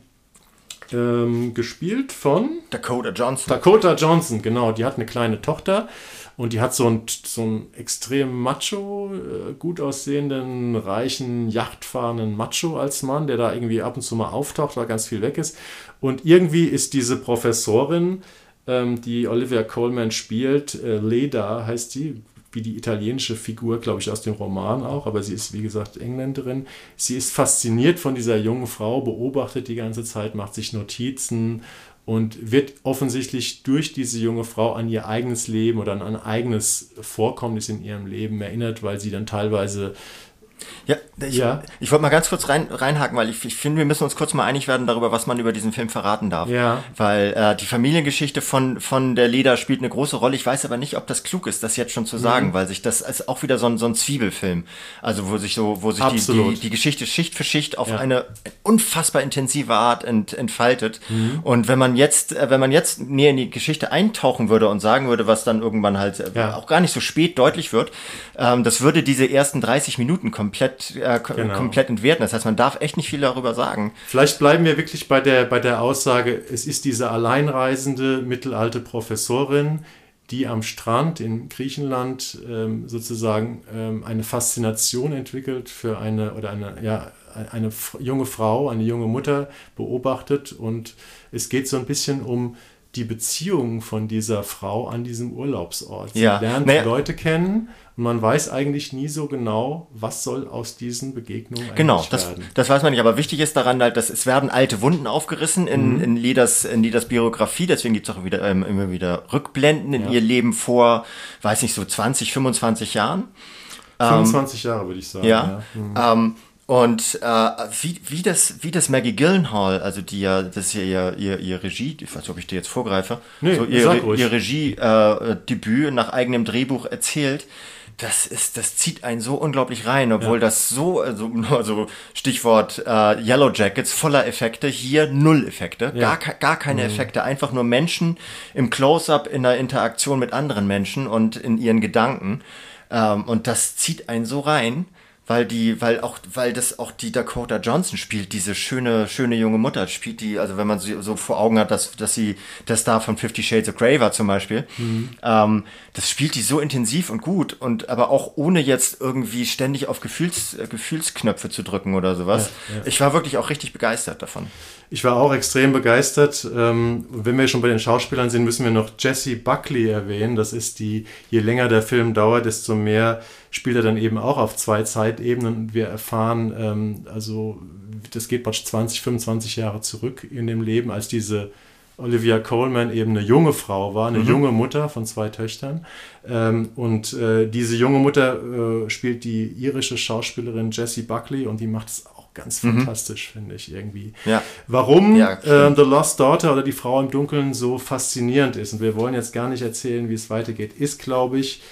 ähm, gespielt von Dakota Johnson. Dakota Johnson, genau. Die hat eine kleine Tochter und die hat so einen, so einen extrem macho, äh, gut aussehenden, reichen, yachtfahrenden Macho als Mann, der da irgendwie ab und zu mal auftaucht, weil ganz viel weg ist. Und irgendwie ist diese Professorin, ähm, die Olivia Coleman spielt, äh, Leda heißt sie, wie die italienische Figur, glaube ich, aus dem Roman auch, aber sie ist, wie gesagt, Engländerin. Sie ist fasziniert von dieser jungen Frau, beobachtet die ganze Zeit, macht sich Notizen und wird offensichtlich durch diese junge Frau an ihr eigenes Leben oder an ein eigenes Vorkommnis in ihrem Leben erinnert, weil sie dann teilweise ja, ich, ja. ich wollte mal ganz kurz rein, reinhaken, weil ich, ich finde, wir müssen uns kurz mal einig werden darüber, was man über diesen Film verraten darf. Ja. Weil äh, die Familiengeschichte von, von der Leda spielt eine große Rolle. Ich weiß aber nicht, ob das klug ist, das jetzt schon zu sagen, mhm. weil sich das ist auch wieder so ein, so ein Zwiebelfilm. Also wo sich so, wo sich die, die, die, Geschichte Schicht für Schicht auf ja. eine unfassbar intensive Art ent, entfaltet. Mhm. Und wenn man jetzt, äh, wenn man jetzt näher in die Geschichte eintauchen würde und sagen würde, was dann irgendwann halt äh, ja. auch gar nicht so spät deutlich wird, ähm, das würde diese ersten 30 Minuten kommen komplett, äh, genau. komplett entwerten. Das heißt, man darf echt nicht viel darüber sagen. Vielleicht bleiben wir wirklich bei der, bei der Aussage, es ist diese alleinreisende mittelalte Professorin, die am Strand in Griechenland ähm, sozusagen ähm, eine Faszination entwickelt für eine oder eine, ja, eine junge Frau, eine junge Mutter beobachtet und es geht so ein bisschen um die Beziehung von dieser Frau an diesem Urlaubsort. Sie ja. lernt naja. Leute kennen man weiß eigentlich nie so genau, was soll aus diesen Begegnungen eigentlich genau, das, werden. das weiß man nicht. Aber wichtig ist daran halt, dass es werden alte Wunden aufgerissen in, mhm. in, Ledas, in Ledas Biografie. Deswegen gibt es auch wieder, ähm, immer wieder Rückblenden in ja. ihr Leben vor, weiß nicht, so 20, 25 Jahren. 25 ähm, Jahre würde ich sagen. Ja. ja. Mhm. Ähm, und äh, wie, wie, das, wie das Maggie Gyllenhaal, also die ja, das ist ja ihr, ihr, ihr Regie, ich weiß nicht, ob ich dir jetzt vorgreife, nee, so ihr, ihr Regie-Debüt äh, nach eigenem Drehbuch erzählt, das ist, das zieht einen so unglaublich rein, obwohl ja. das so, also, also Stichwort äh, Yellow Jackets, voller Effekte, hier null Effekte, ja. gar, gar keine mhm. Effekte, einfach nur Menschen im Close-up in der Interaktion mit anderen Menschen und in ihren Gedanken. Ähm, und das zieht einen so rein weil die, weil auch, weil das auch die Dakota Johnson spielt, diese schöne, schöne junge Mutter spielt die, also wenn man sie so vor Augen hat, dass, dass sie das da von Fifty Shades of Grey war zum Beispiel, mhm. ähm, das spielt die so intensiv und gut und aber auch ohne jetzt irgendwie ständig auf Gefühls, äh, Gefühlsknöpfe zu drücken oder sowas. Ja, ja. Ich war wirklich auch richtig begeistert davon. Ich war auch extrem begeistert. Ähm, wenn wir schon bei den Schauspielern sind, müssen wir noch Jesse Buckley erwähnen. Das ist die, je länger der Film dauert, desto mehr spielt er dann eben auch auf zwei Zeitebenen. Wir erfahren, ähm, also das geht praktisch 20, 25 Jahre zurück in dem Leben, als diese Olivia Coleman eben eine junge Frau war, eine mhm. junge Mutter von zwei Töchtern. Ähm, und äh, diese junge Mutter äh, spielt die irische Schauspielerin Jessie Buckley und die macht es auch ganz mhm. fantastisch, finde ich irgendwie. Ja. Warum ja, äh, The Lost Daughter oder die Frau im Dunkeln so faszinierend ist, und wir wollen jetzt gar nicht erzählen, wie es weitergeht, ist, glaube ich,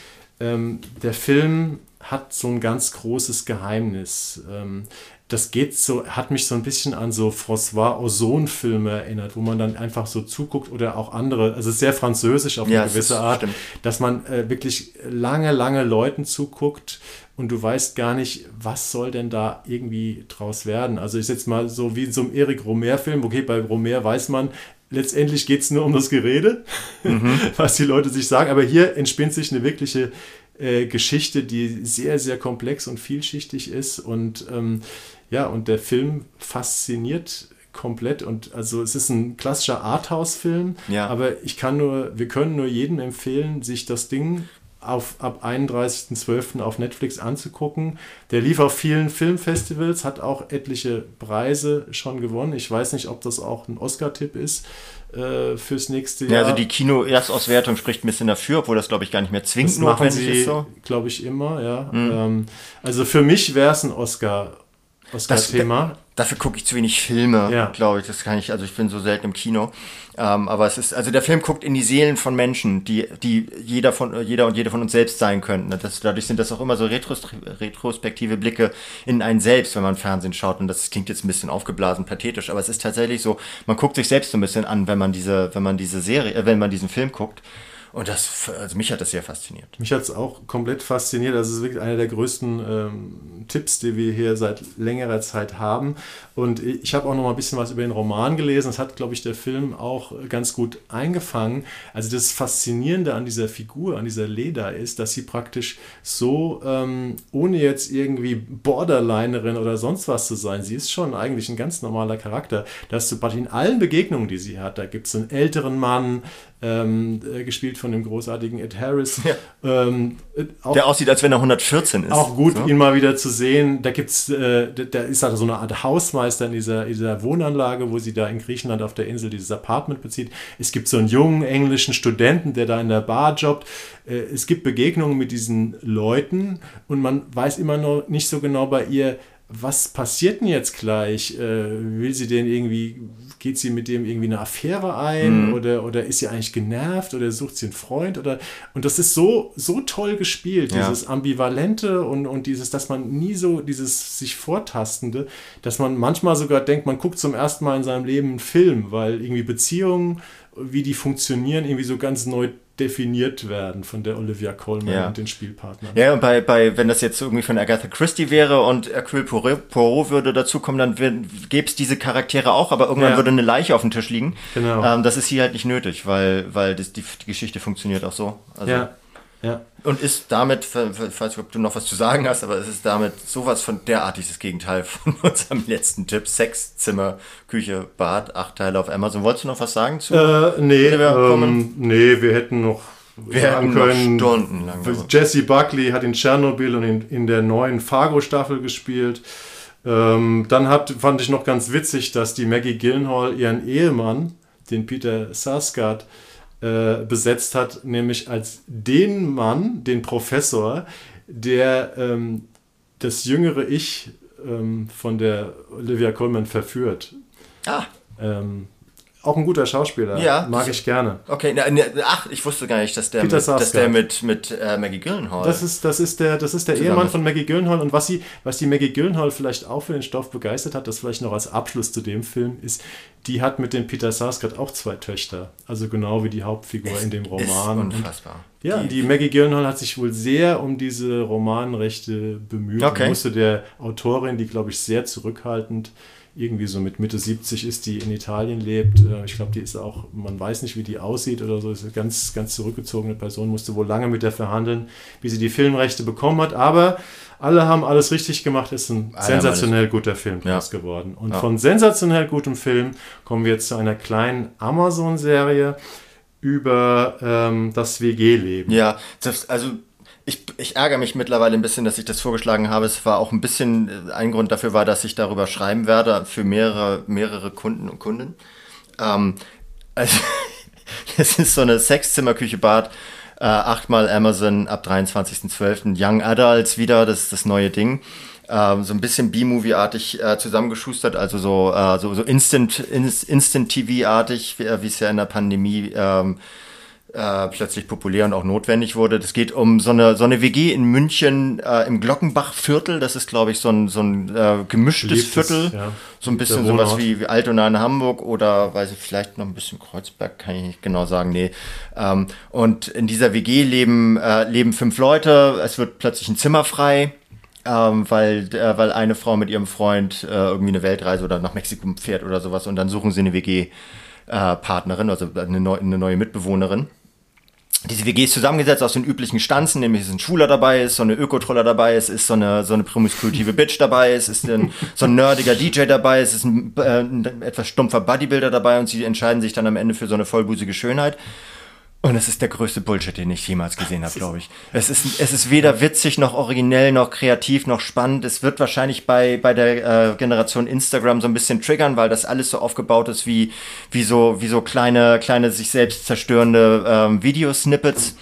ähm, der Film hat so ein ganz großes Geheimnis. Ähm, das geht so, hat mich so ein bisschen an so François Ozon-Filme erinnert, wo man dann einfach so zuguckt oder auch andere, also sehr französisch auf eine ja, gewisse Art, stimmt. dass man äh, wirklich lange, lange Leuten zuguckt und du weißt gar nicht, was soll denn da irgendwie draus werden. Also ich jetzt mal so wie in so einem Eric Romer-Film, okay, bei Romer weiß man, letztendlich geht es nur um das Gerede, mhm. was die Leute sich sagen, aber hier entspinnt sich eine wirkliche äh, Geschichte, die sehr, sehr komplex und vielschichtig ist und ähm, ja, und der Film fasziniert komplett und also es ist ein klassischer Arthouse-Film, ja. aber ich kann nur, wir können nur jedem empfehlen, sich das Ding auf, ab 31.12. auf Netflix anzugucken. Der lief auf vielen Filmfestivals, hat auch etliche Preise schon gewonnen. Ich weiß nicht, ob das auch ein Oscar-Tipp ist äh, fürs nächste Jahr. Ja, also die Kino-Erstauswertung spricht ein bisschen dafür, obwohl das, glaube ich, gar nicht mehr zwingend das notwendig sie, ist. So. Glaube ich immer, ja. Mhm. Ähm, also für mich wäre es ein Oscar. Oscar-Thema. Dafür gucke ich zu wenig Filme, ja. glaube ich. Das kann ich, also ich bin so selten im Kino. Ähm, aber es ist, also der Film guckt in die Seelen von Menschen, die, die jeder von, jeder und jede von uns selbst sein könnten. Das, dadurch sind das auch immer so retros, retrospektive Blicke in einen selbst, wenn man Fernsehen schaut. Und das klingt jetzt ein bisschen aufgeblasen, pathetisch, aber es ist tatsächlich so, man guckt sich selbst so ein bisschen an, wenn man diese, wenn man diese Serie, äh, wenn man diesen Film guckt. Und das, also mich hat das sehr fasziniert. Mich hat es auch komplett fasziniert. Das ist wirklich einer der größten ähm, Tipps, die wir hier seit längerer Zeit haben. Und ich habe auch noch mal ein bisschen was über den Roman gelesen. Das hat, glaube ich, der Film auch ganz gut eingefangen. Also das Faszinierende an dieser Figur, an dieser Leda ist, dass sie praktisch so, ähm, ohne jetzt irgendwie Borderlinerin oder sonst was zu sein, sie ist schon eigentlich ein ganz normaler Charakter, dass du in allen Begegnungen, die sie hat, da gibt es einen älteren Mann, ähm, äh, gespielt von dem großartigen Ed Harris. Ja. Ähm, äh, auch, der aussieht, als wenn er 114 ist. Auch gut, so. ihn mal wieder zu sehen. Da gibt's, äh, da ist halt so eine Art Hausmeister in dieser, dieser Wohnanlage, wo sie da in Griechenland auf der Insel dieses Apartment bezieht. Es gibt so einen jungen englischen Studenten, der da in der Bar jobbt. Äh, es gibt Begegnungen mit diesen Leuten und man weiß immer noch nicht so genau bei ihr, was passiert denn jetzt gleich? Äh, will sie denn irgendwie, geht sie mit dem irgendwie eine Affäre ein mhm. oder, oder ist sie eigentlich genervt oder sucht sie einen Freund oder und das ist so, so toll gespielt, ja. dieses Ambivalente und, und dieses, dass man nie so, dieses sich Vortastende, dass man manchmal sogar denkt, man guckt zum ersten Mal in seinem Leben einen Film, weil irgendwie Beziehungen, wie die funktionieren, irgendwie so ganz neu definiert werden von der Olivia Colman ja. und den Spielpartnern. Ja, und bei, bei, wenn das jetzt irgendwie von Agatha Christie wäre und Hercule Poirot würde dazukommen, dann gäbe es diese Charaktere auch, aber irgendwann ja. würde eine Leiche auf dem Tisch liegen. Genau. Ähm, das ist hier halt nicht nötig, weil, weil das, die, die Geschichte funktioniert auch so. Also, ja. Ja. Und ist damit, falls du noch was zu sagen hast, aber es ist damit sowas von derartiges Gegenteil von unserem letzten Tipp. Sex, Zimmer, Küche, Bad, acht Teile auf Amazon. Wolltest du noch was sagen zu? Äh, nee, ähm, nee, wir hätten noch wir sagen können, stundenlang. Jesse Buckley hat in Tschernobyl und in, in der neuen Fargo-Staffel gespielt. Ähm, dann hat, fand ich noch ganz witzig, dass die Maggie Gyllenhaal ihren Ehemann, den Peter Sarsgaard, äh, besetzt hat, nämlich als den Mann, den Professor, der ähm, das jüngere Ich ähm, von der Olivia Colman verführt. Ah. Ähm, auch ein guter Schauspieler. Ja. Mag ich gerne. Okay, na, ne, ach, ich wusste gar nicht, dass der Peter mit, dass der mit, mit äh, Maggie Gyllenhaal. Das ist, das ist der, das ist der Ehemann von Maggie Gyllenhaal. Und was, sie, was die Maggie Gyllenhaal vielleicht auch für den Stoff begeistert hat, das vielleicht noch als Abschluss zu dem Film, ist, die hat mit dem Peter Sarsgaard auch zwei Töchter. Also genau wie die Hauptfigur es in dem Roman. Ist unfassbar. Und, ja, die, die Maggie Gyllenhaal hat sich wohl sehr um diese Romanrechte bemüht. Okay. Musste der Autorin, die glaube ich sehr zurückhaltend irgendwie so mit Mitte 70 ist, die in Italien lebt. Äh, ich glaube, die ist auch, man weiß nicht, wie die aussieht oder so, ist eine ganz, ganz zurückgezogene Person, musste wohl lange mit der verhandeln, wie sie die Filmrechte bekommen hat. Aber alle haben alles richtig gemacht, ist ein ah, sensationell guter Film ja. geworden. Und ja. von sensationell gutem Film kommen wir jetzt zu einer kleinen Amazon-Serie über ähm, das WG-Leben. Ja, das, also ich, ich ärgere mich mittlerweile ein bisschen, dass ich das vorgeschlagen habe. Es war auch ein bisschen, äh, ein Grund dafür war, dass ich darüber schreiben werde für mehrere, mehrere Kunden und Kunden. Ähm, also, es ist so eine Sechszimmerküche-Bad, äh, achtmal Amazon ab 23.12. Young Adults wieder, das ist das neue Ding. Ähm, so ein bisschen B-Movie-artig äh, zusammengeschustert, also so, äh, so, so Instant, Instant TV-artig, wie es ja in der Pandemie ähm, äh, plötzlich populär und auch notwendig wurde. Das geht um so eine, so eine WG in München äh, im Glockenbach-Viertel. Das ist, glaube ich, so ein, so ein äh, gemischtes Liebtes, Viertel. Ja. So ein bisschen sowas wie, wie Altona in Hamburg oder, weiß ich, vielleicht noch ein bisschen Kreuzberg, kann ich nicht genau sagen. Nee. Ähm, und in dieser WG leben, äh, leben fünf Leute. Es wird plötzlich ein Zimmer frei. Ähm, weil, äh, weil eine Frau mit ihrem Freund äh, irgendwie eine Weltreise oder nach Mexiko fährt oder sowas und dann suchen sie eine WG-Partnerin, also eine, neu, eine neue Mitbewohnerin diese WG ist zusammengesetzt aus den üblichen Stanzen, nämlich es ist ein Schwuler dabei, es ist so eine Ökotroller dabei, es ist so eine, so eine promiskutive Bitch dabei, es ist ein, so ein nerdiger DJ dabei, es ist ein, äh, ein etwas stumpfer Bodybuilder dabei und sie entscheiden sich dann am Ende für so eine vollbusige Schönheit. Und es ist der größte Bullshit, den ich jemals gesehen habe, glaube ich. Es ist, es ist weder witzig noch originell noch kreativ noch spannend. Es wird wahrscheinlich bei, bei der äh, Generation Instagram so ein bisschen triggern, weil das alles so aufgebaut ist wie, wie so, wie so kleine, kleine sich selbst zerstörende ähm, Videosnippets.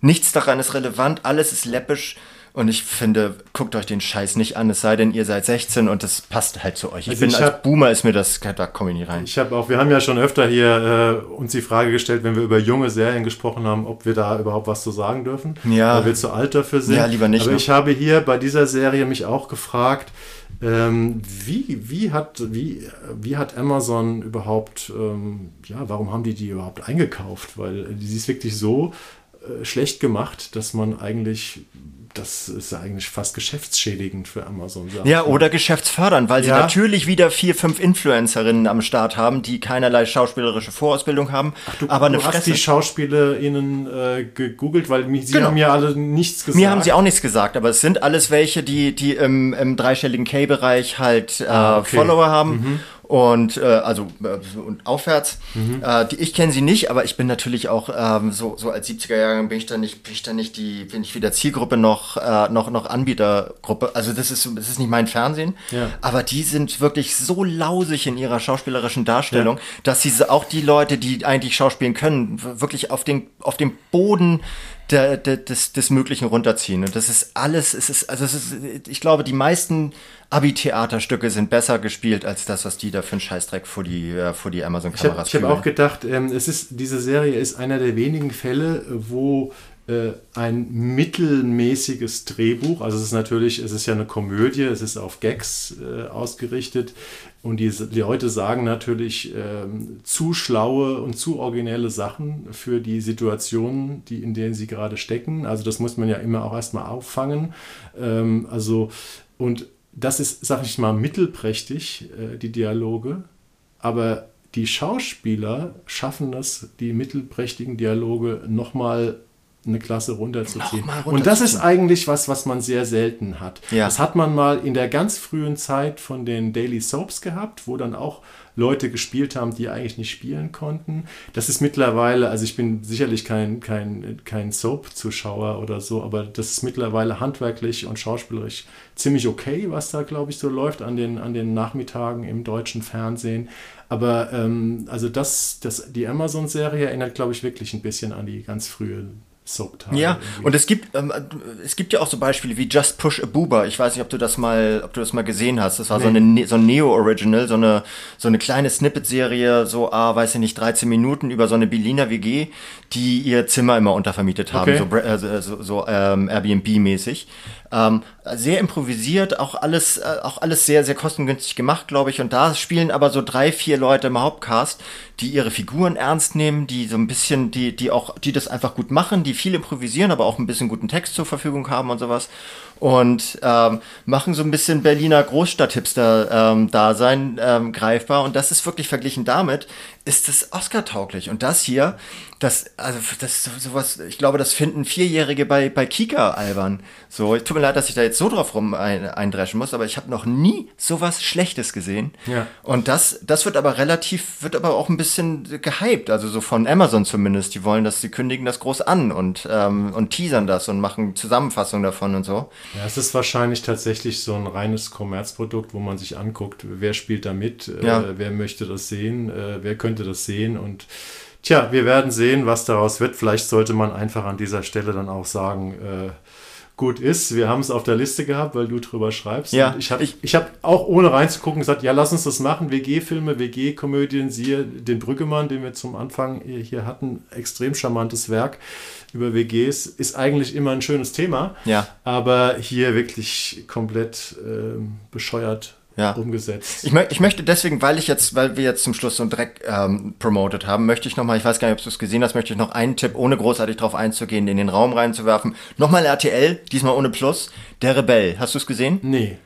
Nichts daran ist relevant, alles ist läppisch. Und ich finde, guckt euch den Scheiß nicht an, es sei denn, ihr seid 16 und das passt halt zu euch. Ich also bin ich als hab, Boomer ist mir das, da komme ich nicht rein. Ich habe auch, wir haben ja schon öfter hier äh, uns die Frage gestellt, wenn wir über junge Serien gesprochen haben, ob wir da überhaupt was zu sagen dürfen. Ja. Weil wir zu alt dafür sind. Ja, lieber nicht. Aber noch. ich habe hier bei dieser Serie mich auch gefragt, ähm, wie, wie, hat, wie, wie hat Amazon überhaupt, ähm, ja, warum haben die die überhaupt eingekauft? Weil sie ist wirklich so äh, schlecht gemacht, dass man eigentlich das ist ja eigentlich fast geschäftsschädigend für Amazon. Ja, oder geschäftsfördernd, weil sie ja. natürlich wieder vier, fünf Influencerinnen am Start haben, die keinerlei schauspielerische Vorausbildung haben. Ach, du, aber du hast die SchauspielerInnen äh, gegoogelt, weil sie genau. haben mir alle nichts gesagt. Mir haben sie auch nichts gesagt, aber es sind alles welche, die, die im, im dreistelligen K-Bereich halt äh, ah, okay. Follower haben. Mhm und äh, also äh, und aufwärts. Mhm. Äh, die, ich kenne sie nicht, aber ich bin natürlich auch ähm, so, so als 70er Jahre bin ich da nicht, bin ich da nicht die, bin ich weder Zielgruppe noch äh, noch noch Anbietergruppe. Also das ist das ist nicht mein Fernsehen. Ja. Aber die sind wirklich so lausig in ihrer schauspielerischen Darstellung, ja. dass sie auch die Leute, die eigentlich schauspielen können, wirklich auf den auf dem Boden der, der, des, des Möglichen runterziehen. Und das ist alles, es ist, also es ist, ich glaube, die meisten Abi-Theaterstücke sind besser gespielt als das, was die da für einen Scheißdreck vor die, äh, vor die Amazon-Kameras Ich habe hab auch gedacht, ähm, es ist, diese Serie ist einer der wenigen Fälle, wo äh, ein mittelmäßiges Drehbuch, also es ist natürlich, es ist ja eine Komödie, es ist auf Gags äh, ausgerichtet und die, die Leute sagen natürlich ähm, zu schlaue und zu originelle Sachen für die Situationen, die, in denen sie gerade stecken. Also das muss man ja immer auch erstmal auffangen. Ähm, also und das ist, sag ich mal, mittelprächtig, äh, die Dialoge, aber die Schauspieler schaffen es, die mittelprächtigen Dialoge nochmal eine Klasse runterzuziehen. runterzuziehen. Und das ist eigentlich was, was man sehr selten hat. Ja. Das hat man mal in der ganz frühen Zeit von den Daily Soaps gehabt, wo dann auch Leute gespielt haben, die eigentlich nicht spielen konnten. Das ist mittlerweile, also ich bin sicherlich kein, kein, kein Soap-Zuschauer oder so, aber das ist mittlerweile handwerklich und schauspielerisch ziemlich okay, was da, glaube ich, so läuft an den, an den Nachmittagen im deutschen Fernsehen. Aber ähm, also das, das, die Amazon-Serie erinnert, glaube ich, wirklich ein bisschen an die ganz frühe Soap Ja, irgendwie. und es gibt, ähm, es gibt ja auch so Beispiele wie Just Push a Boober. Ich weiß nicht, ob du das mal, ob du das mal gesehen hast. Das war nee. so, eine, ne, so ein Neo-Original, so eine, so eine kleine Snippet-Serie, so, ah, weiß ich nicht, 13 Minuten über so eine Berliner WG, die ihr Zimmer immer untervermietet haben, okay. so, äh, so, so ähm, Airbnb-mäßig. Ähm, sehr improvisiert, auch alles, äh, auch alles sehr, sehr kostengünstig gemacht, glaube ich. Und da spielen aber so drei, vier Leute im Hauptcast, die ihre Figuren ernst nehmen, die so ein bisschen, die, die auch, die das einfach gut machen, die viel improvisieren, aber auch ein bisschen guten Text zur Verfügung haben und sowas und ähm, machen so ein bisschen Berliner Großstadt-Hipster-Dasein ähm, ähm, greifbar. Und das ist wirklich verglichen damit, ist es Oscar-tauglich. Und das hier, das, also das sowas, ich glaube, das finden Vierjährige bei, bei Kika albern. So, tut mir leid, dass ich da jetzt so drauf rum ein, eindreschen muss, aber ich habe noch nie sowas Schlechtes gesehen. Ja. Und das, das wird aber relativ, wird aber auch ein bisschen gehypt, also so von Amazon zumindest. Die wollen das, sie kündigen das groß an und, ähm, und teasern das und machen Zusammenfassungen davon und so. Ja, es ist wahrscheinlich tatsächlich so ein reines Kommerzprodukt, wo man sich anguckt, wer spielt da mit, äh, ja. äh, wer möchte das sehen, äh, wer könnte das sehen und Tja, wir werden sehen, was daraus wird. Vielleicht sollte man einfach an dieser Stelle dann auch sagen, äh, gut ist. Wir haben es auf der Liste gehabt, weil du drüber schreibst. Ja, Und ich habe ich- ich hab auch ohne reinzugucken gesagt, ja, lass uns das machen. WG-Filme, WG-Komödien, siehe den Brüggemann, den wir zum Anfang hier hatten. Extrem charmantes Werk über WGs. Ist eigentlich immer ein schönes Thema. Ja. Aber hier wirklich komplett ähm, bescheuert Ja. umgesetzt. Ich, mö ich möchte deswegen, weil ich jetzt, weil wir jetzt zum Schluss so einen Dreck ähm, promoted haben, möchte ich nochmal, ich weiß gar nicht, ob du es gesehen hast, möchte ich noch einen Tipp, ohne großartig drauf einzugehen, in den Raum reinzuwerfen. Nochmal RTL, diesmal ohne Plus, Der Rebell. Hast du es gesehen? Nee.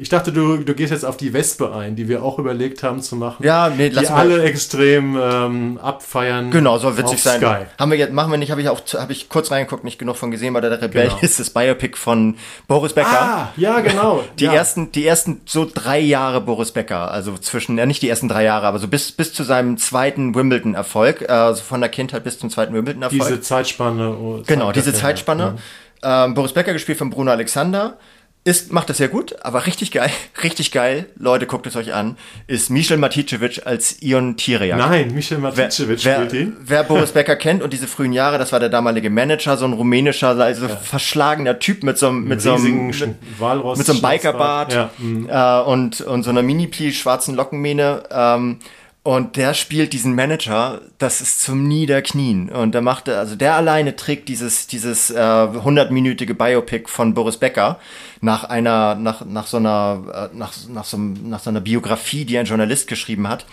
Ich dachte, du, du gehst jetzt auf die Wespe ein, die wir auch überlegt haben zu machen. Ja, nee, die lass mal- alle extrem ähm, abfeiern. Genau, soll witzig sein. Sky. Haben wir jetzt, machen wir nicht, habe ich auch, habe ich kurz reingeguckt, nicht genug von gesehen, weil der Rebell Genau. ist das Biopic von Boris Becker. Ah, ja, genau. Die ja. ersten, die ersten so drei Jahre Boris Becker, also zwischen, ja nicht die ersten drei Jahre, aber so bis, bis zu seinem zweiten Wimbledon-Erfolg, also von der Kindheit bis zum zweiten Wimbledon-Erfolg. Diese Zeitspanne. oh, Genau, diese ja, Zeitspanne. Ähm, Boris Becker gespielt von Bruno Alexander. Ist, macht das sehr gut, aber richtig geil, richtig geil, Leute, guckt es euch an, ist Michel Maticevic als Ion Tirejak. Nein, Michel Wer, Maticevic wer, spielt ihn. wer Boris Becker kennt und diese frühen Jahre, das war der damalige Manager, so ein rumänischer, also verschlagener Typ mit so einem, mit so einem, mit, mit so einem Bikerbart Ja, mhm. äh, und, und so einer Mini-Pli schwarzen Lockenmähne. Ähm, und der spielt diesen Manager, das ist zum Niederknien. Und der macht, also der alleine trägt dieses, dieses äh, 100-minütige Biopic von Boris Becker nach einer, nach, nach so einer, äh, nach, nach, so, nach so einer Biografie, die ein Journalist geschrieben hat.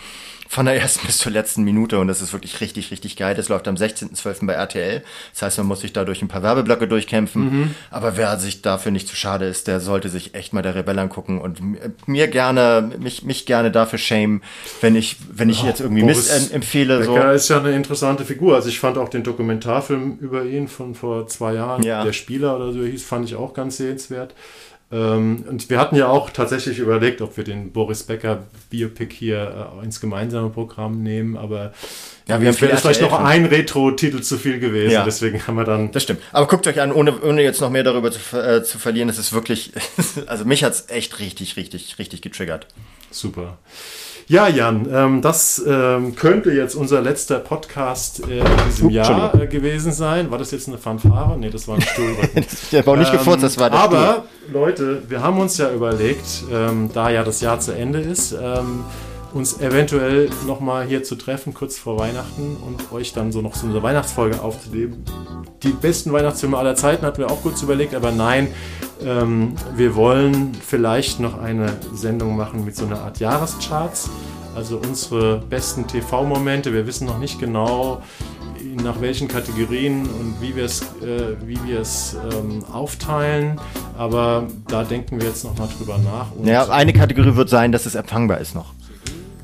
Von der ersten bis zur letzten Minute und das ist wirklich richtig, richtig geil. Das läuft am 16.12. bei RTL. Das heißt, man muss sich da durch ein paar Werbeblöcke durchkämpfen. Aber wer sich dafür nicht zu schade ist, der sollte sich echt mal der Rebell angucken und m- mir gerne, mich, mich gerne dafür shame, wenn ich, wenn ich jetzt irgendwie Mist Boris em- empfehle. So. Becker ist ja eine interessante Figur. Also ich fand auch den Dokumentarfilm über ihn von vor zwei Jahren, Ja. der Spieler oder so hieß, fand ich auch ganz sehenswert. Ähm, und wir hatten ja auch tatsächlich überlegt, ob wir den Boris Becker Biopic hier äh, ins gemeinsame Programm nehmen, aber Ja, wir haben es wäre viel vielleicht noch ein Retro-Titel zu viel gewesen. Ja. Deswegen haben wir dann Das stimmt. Aber guckt euch an, ohne, ohne jetzt noch mehr darüber zu, äh, zu verlieren, es ist wirklich, also mich hat's echt richtig, richtig, richtig getriggert. Super. Ja, Jan, ähm, das ähm, könnte jetzt unser letzter Podcast äh, in diesem Uh, Jahr äh, gewesen sein. War das jetzt eine Fanfare? Nee, das war ein Stuhlrücken. Ich habe auch nicht gefurzt, das war der Ähm, Aber, Stuhl. Leute, wir haben uns ja überlegt, ähm, da ja das Jahr zu Ende ist, ähm, uns eventuell nochmal hier zu treffen, kurz vor Weihnachten und euch dann so noch so eine Weihnachtsfolge aufzunehmen. Die besten Weihnachtsfilme aller Zeiten hatten wir auch kurz überlegt, aber nein, ähm, wir wollen vielleicht noch eine Sendung machen mit so einer Art Jahrescharts. Also unsere besten TV-Momente. Wir wissen noch nicht genau, nach welchen Kategorien und wie wir es äh, wie wir es ähm, aufteilen. Aber da denken wir jetzt noch mal drüber nach. Und Ja, eine Kategorie wird sein, dass es empfangbar ist noch.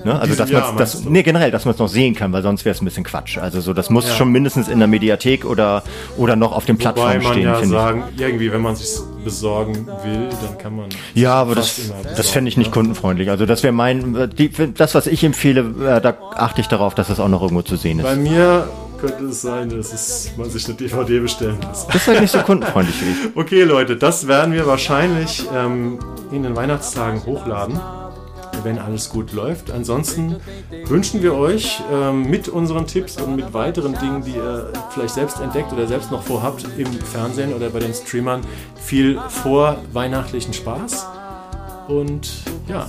Ne? Also, dass man das, nee, generell, dass man es noch sehen kann, weil sonst wäre es ein bisschen Quatsch. Also, so, das muss Ja. schon mindestens in der Mediathek oder, oder noch auf den Wobei Plattformen man stehen, ja finde ich. sagen, irgendwie, wenn man sich besorgen will, dann kann man. Ja, aber das, das fände ich nicht ne? kundenfreundlich. Also, das wäre mein, äh, die, das, was ich empfehle, äh, da achte ich darauf, dass das auch noch irgendwo zu sehen Bei ist. mir könnte es sein, dass es, man sich eine DVD bestellen muss. Das ist halt nicht so kundenfreundlich wie ich. Okay, Leute, das werden wir wahrscheinlich ähm, in den Weihnachtstagen hochladen, wenn alles gut läuft. Ansonsten wünschen wir euch ähm, mit unseren Tipps und mit weiteren Dingen, die ihr vielleicht selbst entdeckt oder selbst noch vorhabt im Fernsehen oder bei den Streamern, viel vorweihnachtlichen Spaß. Und ja,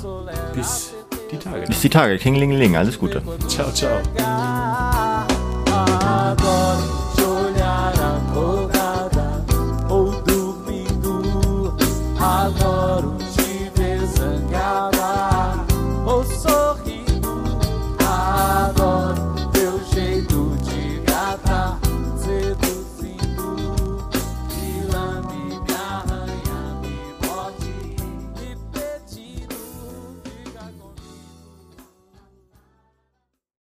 bis die Tage. Bis die Tage. Klingelingeling. Alles Gute. Ciao, ciao. Agora olhar a morada ou domingo. Agora